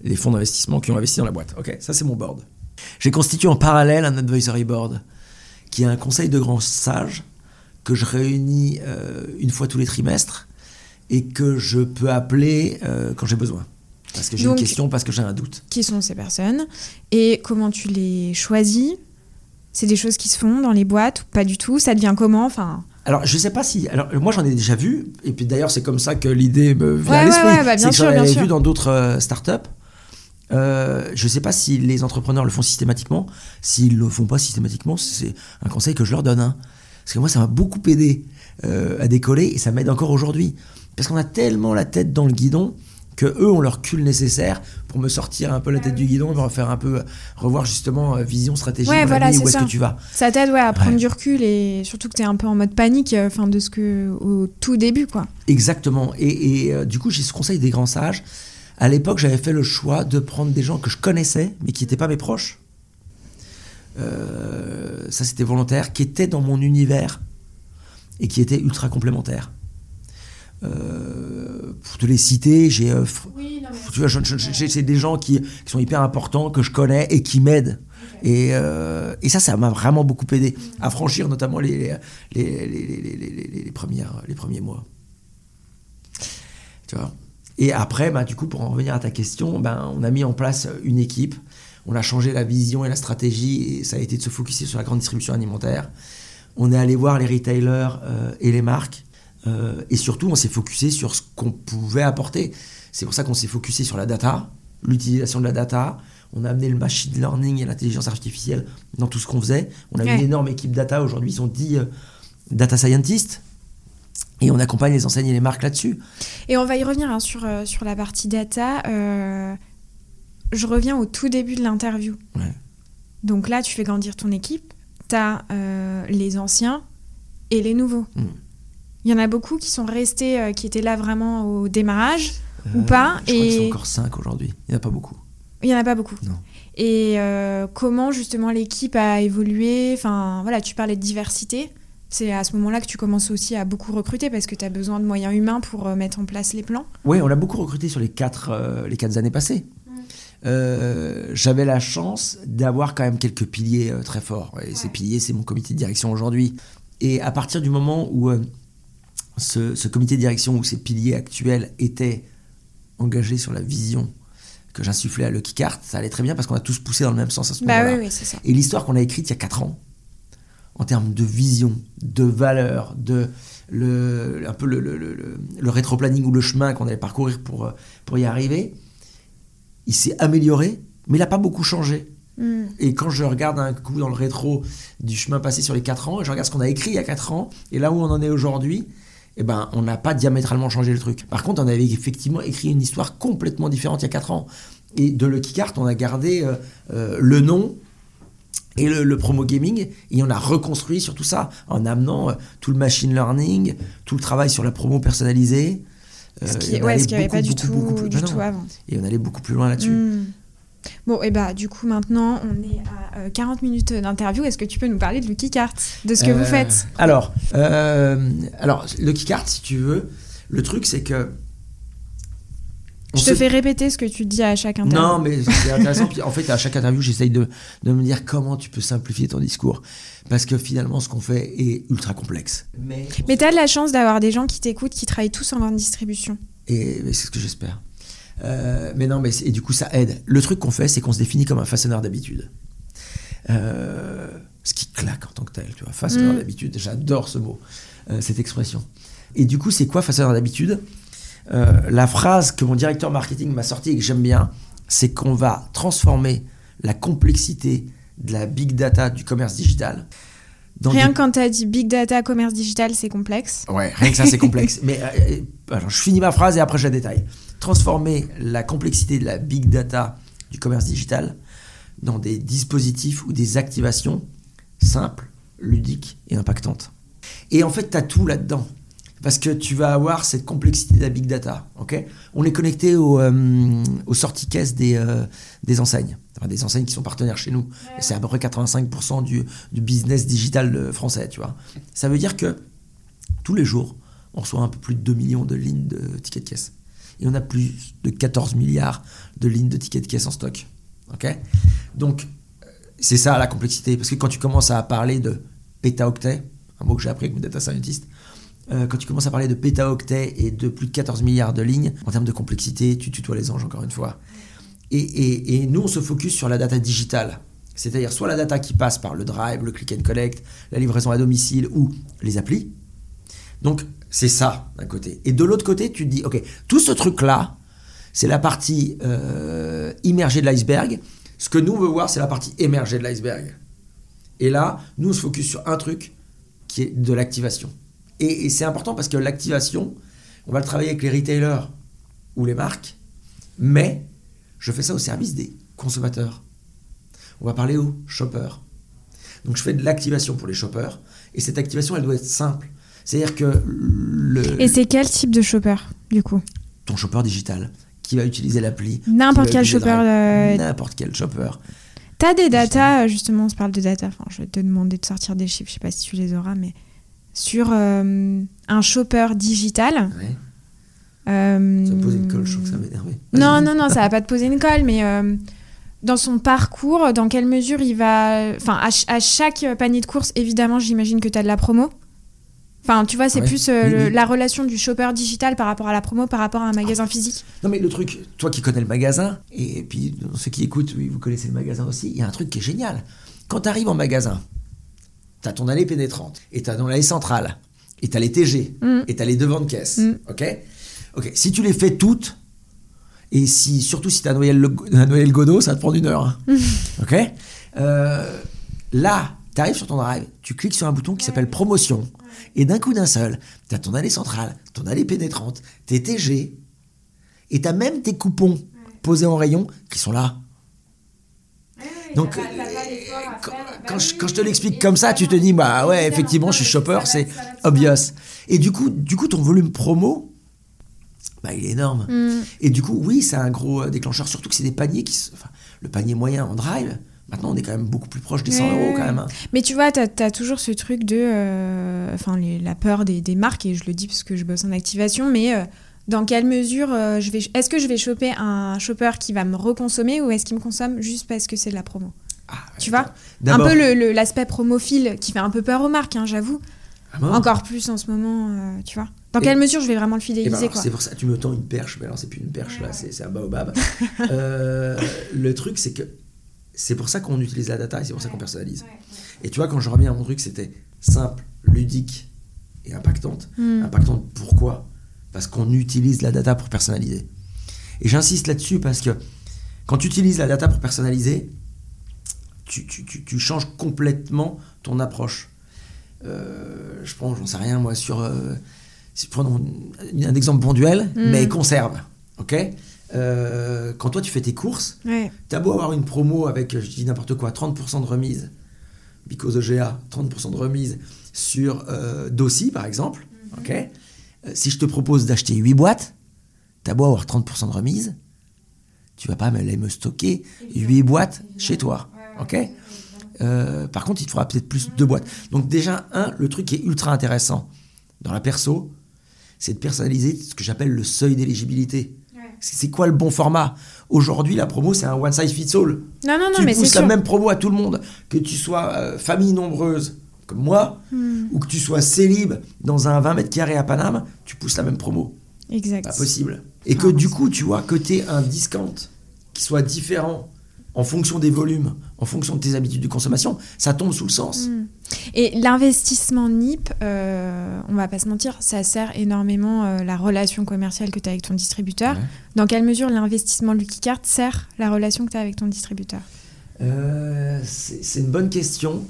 Les fonds d'investissement qui ont investi dans la boîte. Ok, ça, c'est mon board. J'ai constitué en parallèle un advisory board, qui est un conseil de grands sages que je réunis une fois tous les trimestres et que je peux appeler quand j'ai besoin. Parce que j'ai une question, parce que j'ai un doute. Qui sont ces personnes et comment tu les choisis? C'est des choses qui se font dans les boîtes ou pas du tout? Ça devient comment? Enfin, Alors, je sais pas si. Alors, moi, j'en ai déjà vu. Et puis, d'ailleurs, c'est comme ça que l'idée me vient Ouais, à l'esprit. ouais, ouais, bah, bien sûr, j'en bien sûr. vu dans d'autres euh, startups. Euh, je sais pas si les entrepreneurs le font systématiquement. S'ils le font pas systématiquement, c'est un conseil que je leur donne. hein. Parce que moi, ça m'a beaucoup aidé à décoller et ça m'aide encore aujourd'hui. Parce qu'on a tellement la tête dans le guidon que eux ont leur cul nécessaire pour me sortir un peu la tête du guidon et me refaire un peu revoir justement vision stratégique ouais, voilà, où est-ce que tu vas. Ça t'aide ouais, à prendre du recul et surtout que tu es un peu en mode panique enfin de ce que au tout début quoi. Exactement. Et, du coup j'ai ce conseil des grands sages. À l'époque j'avais fait le choix de prendre des gens que je connaissais mais qui n'étaient pas mes proches. Euh, ça c'était volontaire, qui était dans mon univers et qui était ultra complémentaire. Euh, pour te les citer, j'ai, euh, c'est des gens qui, qui, sont hyper importants que je connais et qui m'aident. Et, et, ça, ça m'a vraiment beaucoup aidé à franchir notamment les, les, les, les, premières, les premiers mois. Tu vois et après, bah, du coup, pour en revenir à ta question, ben, on a mis en place une équipe on a changé la vision et la stratégie et ça a été de se focuser sur la grande distribution alimentaire. On est allé voir les retailers euh, et les marques euh, et surtout on s'est focusé sur ce qu'on pouvait apporter. C'est pour ça qu'on s'est focusé sur la data, l'utilisation de la data. On a amené le machine learning et l'intelligence artificielle dans tout ce qu'on faisait. On a une énorme équipe data aujourd'hui, ils sont 10 euh, data scientists. Et on accompagne les enseignes et les marques là-dessus. Et on va y revenir hein, sur, sur la partie data je reviens au tout début de l'interview. Donc là, tu fais grandir ton équipe, tu as euh, les anciens et les nouveaux. Hmm. Il y en a beaucoup qui sont restés, euh, qui étaient là vraiment au démarrage ou euh, pas. Je et... crois qu'ils sont encore cinq aujourd'hui. Il n'y en a pas beaucoup. Il n'y en a pas beaucoup. Et comment justement l'équipe a évolué? Enfin, voilà, tu parlais de diversité. C'est à ce moment-là que tu commences aussi à beaucoup recruter parce que tu as besoin de moyens humains pour mettre en place les plans. Oui, on a beaucoup recruté sur les quatre, les quatre années passées. Euh, j'avais la chance d'avoir quand même quelques piliers euh, très forts. Et ces piliers, c'est mon comité de direction aujourd'hui. Et à partir du moment où euh, ce, comité de direction, où ces piliers actuels étaient engagés sur la vision que j'insufflais à Lucky Cart, ça allait très bien parce qu'on a tous poussé dans le même sens à ce bah moment-là. Oui, ça. Et l'histoire qu'on a écrite il y a 4 ans, en termes de vision, de valeur, de le, un peu le, le, le, le rétro-planning ou le chemin qu'on allait parcourir pour, pour y arriver, il s'est amélioré, mais il n'a pas beaucoup changé. Hmm. Et quand je regarde un coup dans le rétro du chemin passé sur les 4 ans, je regarde ce qu'on a écrit il y a 4 ans, et là où on en est aujourd'hui, eh ben, on n'a pas diamétralement changé le truc. Par contre, on avait effectivement écrit une histoire complètement différente il y a 4 ans. Et de Lucky Cart, on a gardé euh, euh, le nom et le, promo gaming, et on a reconstruit sur tout ça, en amenant euh, tout le machine learning, tout le travail sur la promo personnalisée, ce qui n'y avait pas du, tout, du tout avant. Et on allait beaucoup plus loin là-dessus. Hmm. Bon, et bah du coup maintenant on est à 40 euh, minutes d'interview. Est-ce que tu peux nous parler de Lucky Cart, de ce que vous euh, faites? Alors, euh, alors Lucky Cart, si tu veux, le truc c'est que je te fais répéter ce que tu dis à chaque interview. Non, mais c'est intéressant. en fait, à chaque interview, j'essaye de, de, me dire comment tu peux simplifier ton discours. Parce que finalement, ce qu'on fait est ultra complexe. Mais, mais tu as de la chance d'avoir des gens qui t'écoutent, qui travaillent tous en grande distribution. Et c'est ce que j'espère. Euh, mais non, mais et du coup, ça aide. Le truc qu'on fait, c'est qu'on se définit comme un façonneur d'habitude. Euh, ce qui claque en tant que tel, tu vois. Façonneur mm. d'habitude, j'adore ce mot, euh, cette expression. Et du coup, c'est quoi façonneur d'habitude? La phrase que mon directeur marketing m'a sortie et que j'aime bien, c'est qu'on va transformer la complexité de la big data du commerce digital. rien que quand tu as dit big data, commerce digital, c'est complexe. Ouais, rien que ça, c'est complexe. Mais euh, alors, je finis ma phrase et après je la détaille. Transformer la complexité de la big data du commerce digital dans des dispositifs ou des activations simples, ludiques et impactantes. Et en fait, tu as tout là-dedans parce que tu vas avoir cette complexité de la big data. ok? On est connecté au, euh, aux sorties caisses des, euh, des enseignes, des enseignes qui sont partenaires chez nous. C'est à peu près 85% du, du, business digital euh, français, tu vois. Ça veut dire que tous les jours, on reçoit un peu plus de 2 millions de lignes de tickets de caisse. Et on a plus de 14 milliards de lignes de tickets de caisse en stock. Donc, c'est ça la complexité. Parce que quand tu commences à parler de pétaoctets, un mot que j'ai appris comme data scientist, euh, quand tu commences à parler de pétaoctets et de plus de 14 milliards de lignes, en termes de complexité, tu tutoies les anges encore une fois. Et, nous, on se focus sur la data digitale. C'est-à-dire soit la data qui passe par le drive, le click and collect, la livraison à domicile ou les applis. Donc, c'est ça d'un côté. Et de l'autre côté, tu te dis, OK, tout ce truc-là, c'est la partie euh, immergée de l'iceberg. Ce que nous, on veut voir, c'est la partie émergée de l'iceberg. Et là, nous, on se focus sur un truc qui est de l'activation Et, et c'est important parce que l'activation, on va le travailler avec les retailers ou les marques, mais je fais ça au service des consommateurs. On va parler aux shoppers. Donc je fais de l'activation pour les shoppers, et cette activation, elle doit être simple. C'est-à-dire que le, Et c'est quel type de shopper, du coup? Ton shopper digital qui va utiliser l'appli. N'importe qui va quel shopper. Euh, N'importe quel shopper. T'as des datas, euh, justement, on se parle de data. Enfin, je vais te demander de sortir des chiffres, je sais pas si tu les auras, mais sur euh, un shopper digital. Ouais. euh, Ça me pose une colle, je sens que ça va m'énerver. Non, non, non, ça va pas te poser une colle, mais euh, dans son parcours, dans quelle mesure il va. Enfin, à, ch- à chaque panier de course, évidemment, j'imagine que tu as de la promo. Enfin, tu vois, c'est Ouais. plus euh, Oui, le- oui. la relation du shopper digital par rapport à la promo, par rapport à un magasin physique. Non, mais le truc, toi qui connais le magasin, et puis ceux qui écoutent, oui, vous connaissez le magasin aussi, il y a un truc qui est génial. Quand tu arrives en magasin, tu as ton allée pénétrante, et tu as ton allée centrale, et tu as les TG, Mm. et tu as les devants de caisse. Mm. Ok? Ok, si tu les fais toutes, et si, surtout si tu as noyé le Godot, ça va te prendre une heure. hein. Ok? Euh, Là, tu arrives sur ton drive, tu cliques sur un bouton qui s'appelle promotion, et d'un coup d'un seul, tu as ton allée centrale, ton allée pénétrante, tes TG, et tu as même tes coupons posés en rayon qui sont là. Donc, quand, quand je, quand je te l'explique comme ça, tu te dis, bah ouais, effectivement, je suis shopper, c'est obvious. Et du coup, du coup, ton volume promo, bah, il est énorme. Mm. Et du coup, oui, c'est un gros euh, déclencheur, surtout que c'est des paniers qui. Enfin, le panier moyen en drive, maintenant, on est quand même beaucoup plus proche des 100 Ouais, euros quand même. hein. Mais tu vois, tu as, toujours ce truc de. euh, Enfin, la peur des, des marques, et je le dis parce que je bosse en activation, mais euh, dans quelle mesure euh, je vais. Est-ce que je vais choper un shopper qui va me reconsommer ou est-ce qu'il me consomme juste parce que c'est de la promo? Ah, Tu vois? Un peu l'aspect promophile qui fait un peu peur aux marques, hein, j'avoue. Ah bon? Encore plus en ce moment, tu vois. Dans Et- quelle mesure je vais vraiment le Eh ben fidéliser, alors, quoi? c'est pour ça, tu me tends une perche, mais alors c'est plus une perche là, c'est c'est un baobab. Le truc, c'est que c'est pour ça qu'on utilise la data et c'est pour ça qu'on personnalise. Et tu vois, quand je reviens à mon truc, c'était simple, ludique et impactante. Hmm. Impactante pourquoi? Parce qu'on utilise la data pour personnaliser. Et j'insiste là-dessus parce que quand tu utilises la data pour personnaliser, tu, tu- tu- tu changes complètement ton approche. Euh, je prends, j'en sais rien moi, sur. euh, si un exemple ponduel, Mm. mais conserve. Ok? Euh, Quand toi tu fais tes courses, Ouais. T'as beau avoir une promo avec, je dis n'importe quoi, 30% de remise, because EGA, 30% de remise sur euh, Dossi par exemple, ok Euh, Si je te propose d'acheter 8 boîtes, t'as beau avoir 30% de remise, tu vas pas aller me stocker 8 boîtes chez toi, ok Euh, Par contre, il te faudra peut-être plus de boîtes. Donc déjà, un, le truc qui est ultra intéressant dans la perso, c'est de personnaliser ce que j'appelle le seuil d'éligibilité. C'est quoi le bon format? Aujourd'hui, la promo, c'est un one size fits all. Non, non, non, tu mais c'est pousses la sûr. même promo à tout le monde, que tu sois euh, famille nombreuse comme moi, Hmm. ou que tu sois célib dans un 20 mètres carrés à Paname, tu pousses la même promo. Exact. Pas possible. Et que Ah, du coup, tu vois, que tu un discount qui soit différent en fonction des volumes, en fonction de tes habitudes de consommation, ça tombe sous le sens. Mm. Et l'investissement NIP, euh, on va pas se mentir, ça sert énormément euh, la relation commerciale que tu as avec ton distributeur. Ouais. Dans quelle mesure l'investissement Lucky Card sert la relation que tu as avec ton distributeur? Euh, c'est une bonne question.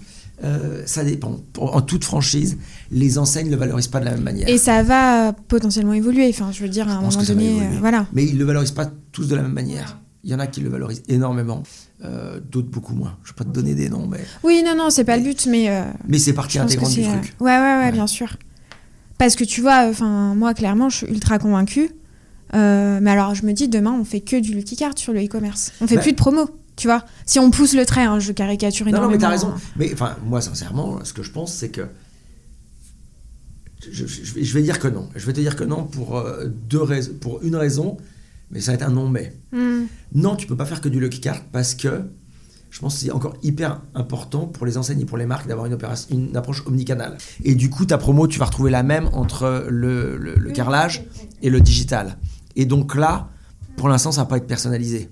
Euh, ça dépend. En toute franchise, les enseignes ne le valorisent pas de la même manière. Et ça va potentiellement évoluer. Enfin, je veux dire, à un moment donné, euh, voilà. Mais ils ne le valorisent pas tous de la même manière. Il y en a qui le valorisent énormément, euh, d'autres beaucoup moins. Je ne vais pas te donner des noms, mais, Oui, non, non, c'est pas le but, mais euh, mais c'est partie intégrante du c'est. euh, truc. Ouais, ouais, ouais, Ouais. bien sûr. Parce que tu vois, enfin, moi, clairement, je suis ultra convaincue. Euh, mais alors, je me dis, demain, on fait que du Lucky Card sur le e-commerce. On fait Bah- plus de promo, tu vois. Si on pousse le trait, hein, je caricature Non, non, énormément. mais t'as raison. hein. Mais enfin, moi, sincèrement, ce que je pense, c'est que. Je, je- vais, dire que non. Je vais te dire que non pour, deux raisons, pour une raison, mais ça va être un non-mais. Hmm. Non, tu peux pas faire que du Lucky Card parce que je pense que c'est encore hyper important pour les enseignes et pour les marques d'avoir une, opération- une approche omnicanale. Et du coup, ta promo, tu vas retrouver la même entre le, le- le carrelage et le digital. Et donc là, pour l'instant, ça va pas être personnalisé.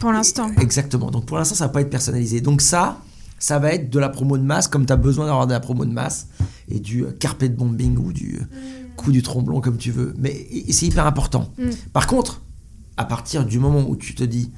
Pour l'instant. Exactement. Donc pour l'instant, ça va pas être personnalisé. Donc ça, ça va être de la promo de masse, comme tu as besoin d'avoir de la promo de masse, et du euh, carpet bombing ou du euh, coup du tromblon, comme tu veux. Mais c'est hyper important. Mm. Par contre, à partir du moment où tu te dis,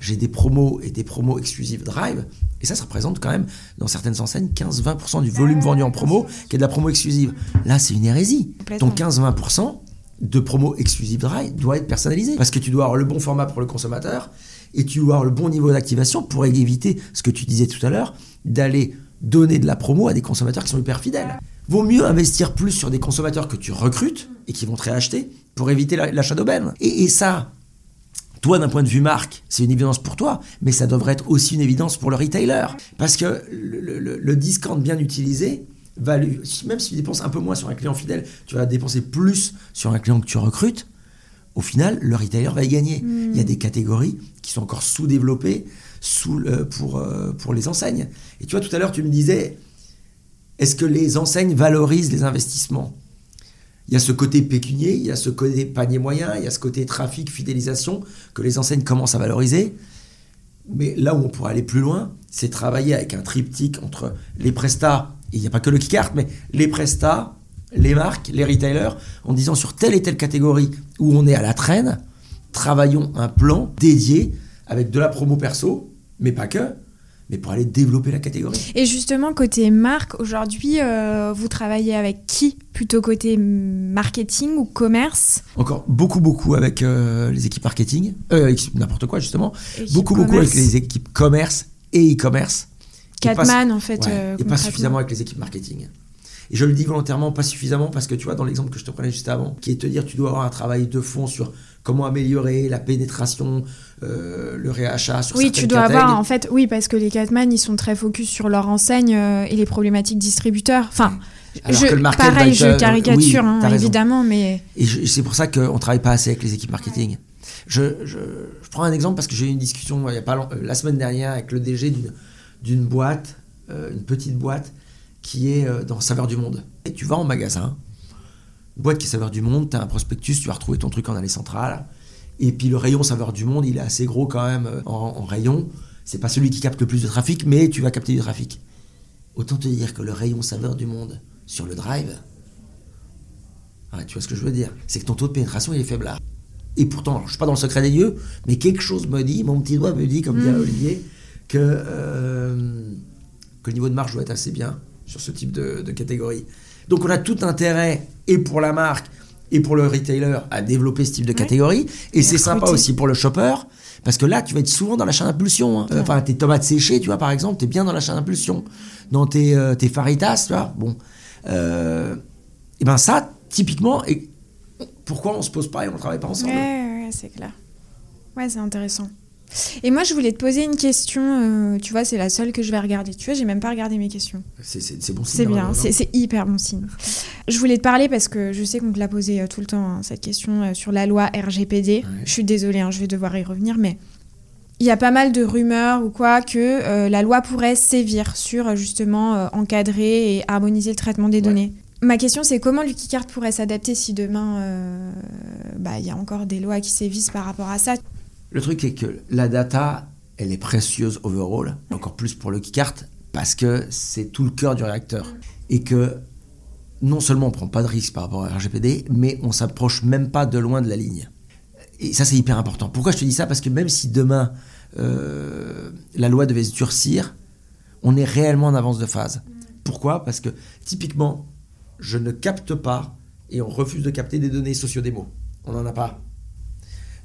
j'ai des promos et des promos exclusives Drive, Et ça, ça représente quand même, dans certaines enseignes, 15-20% du volume vendu en promo qui est de la promo exclusive. Là, c'est une hérésie. Donc 15-20% de promo exclusive Drive doit être personnalisé. Parce que tu dois avoir le bon format pour le consommateur et tu dois avoir le bon niveau d'activation pour éviter ce que tu disais tout à l'heure, d'aller donner de la promo à des consommateurs qui sont hyper fidèles. Vaut mieux investir plus sur des consommateurs que tu recrutes et qui vont te réacheter pour éviter l'achat d'aubaine. Et, et ça, toi, d'un point de vue marque, c'est une évidence pour toi, mais ça devrait être aussi une évidence pour le retailer. Parce que le, discount bien utilisé, va même si tu dépenses un peu moins sur un client fidèle, tu vas dépenser plus sur un client que tu recrutes, au final, le retailer va y gagner. Il y a des catégories qui sont encore sous-développées sous pour, euh, pour les enseignes. Et tu vois, tout à l'heure, tu me disais, est-ce que les enseignes valorisent les investissements? Il y a ce côté pécunier, il y a ce côté panier moyen, il y a ce côté trafic, fidélisation que les enseignes commencent à valoriser. Mais là où on pourrait aller plus loin, c'est travailler avec un triptyque entre les prestats, il n'y a pas que le Keycard, mais les prestats, les marques, les retailers, en disant sur telle et telle catégorie où on est à la traîne, travaillons un plan dédié avec de la promo perso, mais pas que, mais pour aller développer la catégorie. Et justement, côté marque, aujourd'hui, euh, vous travaillez avec qui Plutôt côté marketing ou commerce? Encore beaucoup, beaucoup avec euh, les équipes marketing, euh, n'importe quoi justement. beaucoup, beaucoup avec les équipes commerce et e-commerce. Catman, en fait. et pas suffisamment avec les équipes marketing. Et je le dis volontairement pas suffisamment parce que tu vois, dans l'exemple que je te prenais juste avant, qui est de te dire tu dois avoir un travail de fond sur comment améliorer la pénétration, euh, le réachat sur Oui, tu dois avoir en fait, oui, parce que les Catman ils sont très focus sur leur enseigne euh, et les problématiques distributeurs. Enfin, je, pareil, je caricature hein, évidemment, mais. Et c'est pour ça qu'on travaille pas assez avec les équipes marketing. Je, je, prends un exemple parce que j'ai eu une discussion il y a pas la semaine dernière avec le DG d'une boîte, euh, une petite boîte qui est euh, dans Saveur du Monde. Et tu vas en magasin, boîte qui est Saveur du Monde, tu as un prospectus, tu vas retrouver ton truc en allée centrale. Et puis le rayon Saveur du Monde, il est assez gros quand même euh, en, rayon. C'est pas celui qui capte le plus de trafic, mais tu vas capter du trafic. Autant te dire que le rayon Saveur du Monde sur le drive, tu vois ce que je veux dire? C'est que ton taux de pénétration il est faible là. Et pourtant, je suis pas dans le secret des lieux, mais quelque chose me dit, mon petit doigt me dit, comme dit mmh. Olivier, que, euh, que le niveau de marge doit être assez bien sur ce type de, catégorie. Donc on a tout intérêt, et pour la marque, et pour le retailer, à développer ce type de catégorie. Et, c'est sympa aussi pour le shopper, parce que là, tu vas être souvent dans l'achat d'impulsion. Hein. Enfin, tes tomates séchées, tu vois, par exemple, tu es bien dans l'achat d'impulsion. Dans tes, euh, tes faritas, tu vois, bon. Euh, et ben ça, typiquement, et pourquoi on se pose pas et on travaille pas ensemble? Ouais, ouais c'est clair. Ouais, c'est intéressant. Et moi, je voulais te poser une question. Euh, tu vois, c'est la seule que je vais regarder. Tu vois, j'ai même pas regardé mes questions. C'est bon signe. C'est bien, c'est hyper bon signe. Je voulais te parler parce que je sais qu'on te l'a posé euh, tout le temps, hein, cette question euh, sur la loi RGPD. Je suis désolée, hein, je vais devoir y revenir, mais il y a pas mal de rumeurs ou quoi que la loi pourrait sévir sur justement encadrer et harmoniser le traitement des données. Ma question, c'est comment Card pourrait s'adapter si demain, bah, il y a encore des lois qui sévissent par rapport à ça? Le truc est que la data, elle est précieuse overall, encore plus pour le keycard, parce que c'est tout le cœur du réacteur. Et que non seulement on prend pas de risque par rapport à RGPD, mais on s'approche même pas de loin de la ligne. Et ça, c'est hyper important. Pourquoi je te dis ça? Parce que même si demain euh, la loi devait se durcir, on est réellement en avance de phase. Pourquoi? Parce que typiquement, je ne capte pas et on refuse de capter des données sociodémo. On n'en a pas.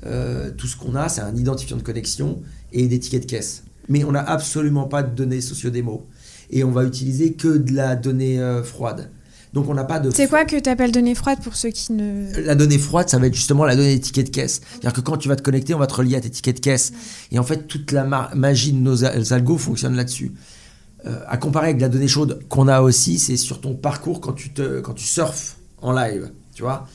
Euh, tout ce qu'on a, c'est un identifiant de connexion et des tickets de caisse. Mais on n'a absolument pas de données sociodémo. Et on va utiliser que de la donnée euh, froide. Donc on n'a pas de. C'est quoi que tu appelles donnée froide pour ceux qui ne. La donnée froide, ça va être justement la donnée des tickets de caisse. C'est-à-dire que quand tu vas te connecter, on va te relier à tes tickets de caisse. Et en fait, toute la magie de nos algos fonctionne là-dessus. Euh, à comparer avec la donnée chaude qu'on a aussi, c'est sur ton parcours quand tu, te, quand tu surfes en live. Tu vois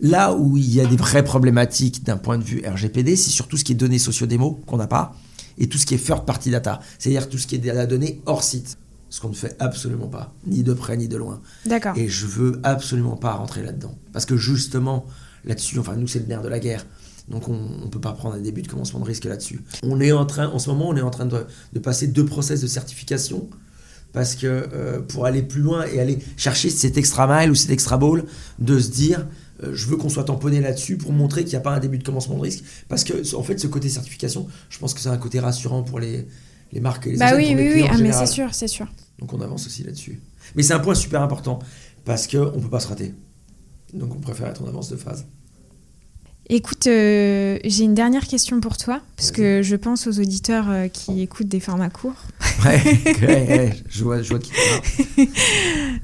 Là où il y a des vraies problématiques d'un point de vue RGPD, c'est surtout ce qui est données sociodémo qu'on n'a pas et tout ce qui est third party data, c'est-à-dire tout ce qui est de la donnée hors site, ce qu'on ne fait absolument pas, ni de près ni de loin. D'accord. Et je veux absolument pas rentrer là-dedans, parce que justement là-dessus, enfin nous c'est le nerf de la guerre. Donc on ne peut pas prendre un début de commencement de risque là-dessus. On est en train, en ce moment, on est en train de, passer deux process de certification parce que euh, pour aller plus loin et aller chercher cet extra mile ou cet extra ball, de se dire je veux qu'on soit tamponné là-dessus pour montrer qu'il n'y a pas un début de commencement de risque. Parce que, en fait, ce côté certification, je pense que c'est un côté rassurant pour les, les marques et les Bah oui, oui, oui, ah, mais c'est sûr, c'est sûr. Donc on avance aussi là-dessus. Mais c'est un point super important parce qu'on ne peut pas se rater. Donc on préfère être en avance de phase. Écoute, euh, j'ai une dernière question pour toi, parce que je pense aux auditeurs euh, qui écoutent des formats courts. Ouais, ouais, ouais, je vois, je vois qui.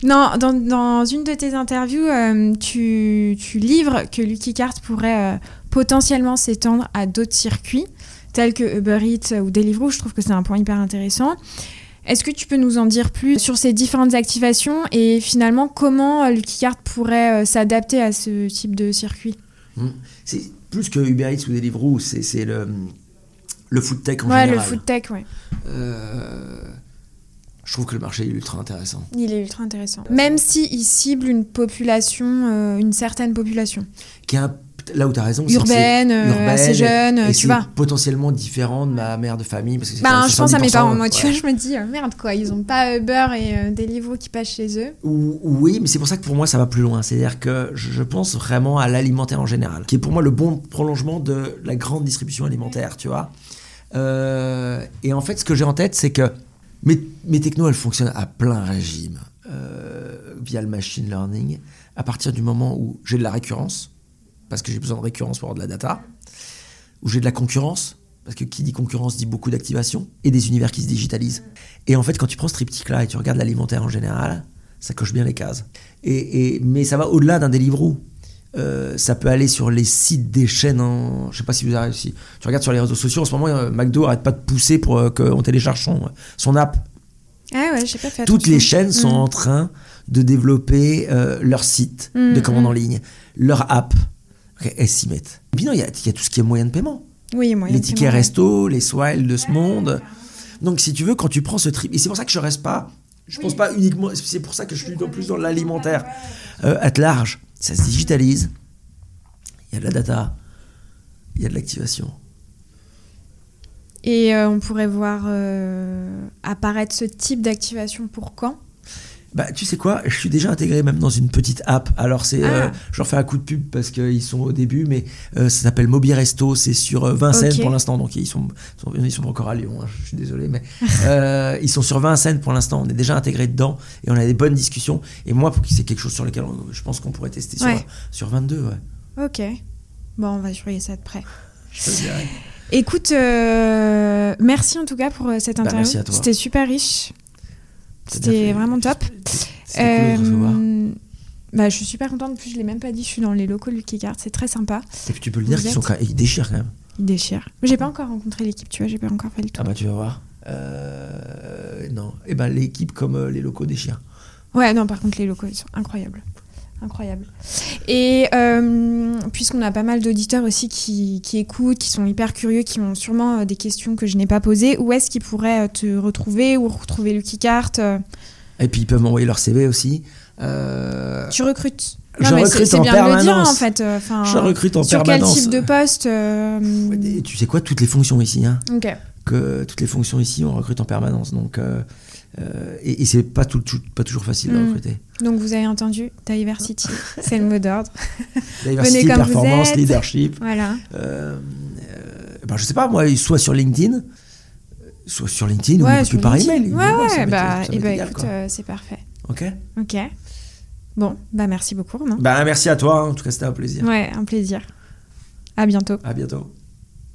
Non, dans, dans une de tes interviews, euh, tu, tu livres que Lucky Cart pourrait potentiellement s'étendre à d'autres circuits, tels que Uber Eats ou Deliveroo. Je trouve que c'est un point hyper intéressant. Est-ce que tu peux nous en dire plus sur ces différentes activations et finalement comment Lucky Cart pourrait s'adapter à ce type de circuit? C'est plus que Uber Eats ou Deliveroo, c'est c'est le, le food tech en Ouais, général. le food tech, ouais. Euh, je trouve que le marché est ultra intéressant. Il est ultra intéressant. Même si il cible une population, euh, une certaine population. Qui est un- là où tu as raison, c'est Urbaine, euh, urbaine assez jeune, et tu vois. potentiellement différent de ma mère de famille. Parce que même je pense à mes 70%, parents. Moi, tu vois, je me dis, euh, merde, quoi, ils ont pas Uber et euh, Deliveroo qui passent chez eux. Ou- Oui, mais c'est pour ça que pour moi ça va plus loin. C'est-à-dire que je pense vraiment à l'alimentaire en général, qui est pour moi le bon prolongement de la grande distribution alimentaire, tu vois. Euh, et en fait, ce que j'ai en tête, c'est que mes, mes technos, elles fonctionnent à plein régime via le machine learning à partir du moment où j'ai de la récurrence, parce que j'ai besoin de récurrence pour avoir de la data, où j'ai de la concurrence, parce que qui dit concurrence dit beaucoup d'activation, et des univers qui se digitalisent. Et en fait, quand tu prends ce triptyque-là et tu regardes l'alimentaire en général, ça coche bien les cases. Et, et- mais ça va au-delà d'un Deliveroo. Euh, ça peut aller sur les sites des chaînes en... Je sais pas si vous avez réussi. Tu regardes sur les réseaux sociaux, en ce moment, euh, McDo arrête pas de pousser pour euh, qu'on télécharge son, son app. Ah ouais, j'ai pas fait Toutes attention. les chaînes sont Mm. en train de développer euh, leur site Mm, de commande mm. en ligne, leur app. Elles s'y mettent. Et puis non, il y, a- il y a tout ce qui est moyen de paiement. Oui, les tickets resto, les Swile de ce monde. Donc si tu veux, quand tu prends ce trip, et c'est pour ça que je reste pas, je pense pas uniquement, c'est pour ça que je suis en plus dans l'alimentaire euh, at large. Ça se digitalise, il y a de la data, il y a de l'activation. Et euh, on pourrait voir euh, apparaître ce type d'activation pour quand? Bah, tu sais quoi, je suis déjà intégré même dans une petite app. Alors, c'est, euh, Ah. je leur fais un coup de pub parce qu'ils sont au début, mais euh, ça s'appelle Mobi Resto. C'est sur euh, Vincennes pour l'instant, donc ils sont, sont- ils sont encore à Lyon. hein, je suis désolé, mais euh, ils sont sur Vincennes pour l'instant. On est déjà intégré dedans et on a des bonnes discussions. Et moi, pour c'est quelque chose sur lequel on- je pense qu'on pourrait tester sur, Ouais. sur 22, ouais. Ok. Bon, on va surveiller ça de près. Je. Écoute, euh, merci en tout cas pour euh, cette Bah, interview. merci à toi. C'était super riche. C'était vraiment top. C'était cool de te recevoir. Euh, bah, je suis super contente. En plus, je l'ai même pas dit. Je suis dans les locaux Lucky Card. C'est très sympa. Et puis tu peux le dire qu'ils sont ils déchirent quand même. Ils déchirent. J'ai pas encore rencontré l'équipe, tu vois. J'ai pas encore fait le Ah tour. bah tu vas voir. Euh, non, et ben l'équipe comme euh, les locaux déchirent. Ouais, non, par contre, les locaux, ils sont incroyables. Incroyables. Et euh, puisqu'on a pas mal d'auditeurs aussi qui, qui écoutent, qui sont hyper curieux, qui ont sûrement euh, des questions que je n'ai pas posées, où est-ce qu'ils pourraient euh, te retrouver ou retrouver Lucky Cart euh, Et puis ils peuvent m'envoyer leur CV aussi. Euh, Tu recrutes Je Non, recrute en bien de le dire permanence. en fait. enfin, je recrute en sur permanence. quel type de poste euh, tu sais quoi, toutes les fonctions ici, hein, que toutes les fonctions ici, on recrute en permanence. Donc, euh, euh, et, et c'est pas, tout, tout- pas toujours facile de Mm. recruter. Donc vous avez entendu, Diversity, c'est le mot d'ordre. Diversity, comme vous performance, êtes. leadership. Voilà. Euh, euh, ben, je sais pas, moi, soit sur LinkedIn, soit sur LinkedIn Ouais, ou sur par LinkedIn. email. Ouais, ouais, m'est- bah, et m'est bah égal, écoute, euh, c'est parfait. Ok. Ok. Bon, bah merci beaucoup, Romain. Bah, merci à toi, hein. en tout cas, c'était un plaisir. Ouais, un plaisir. À bientôt. À bientôt.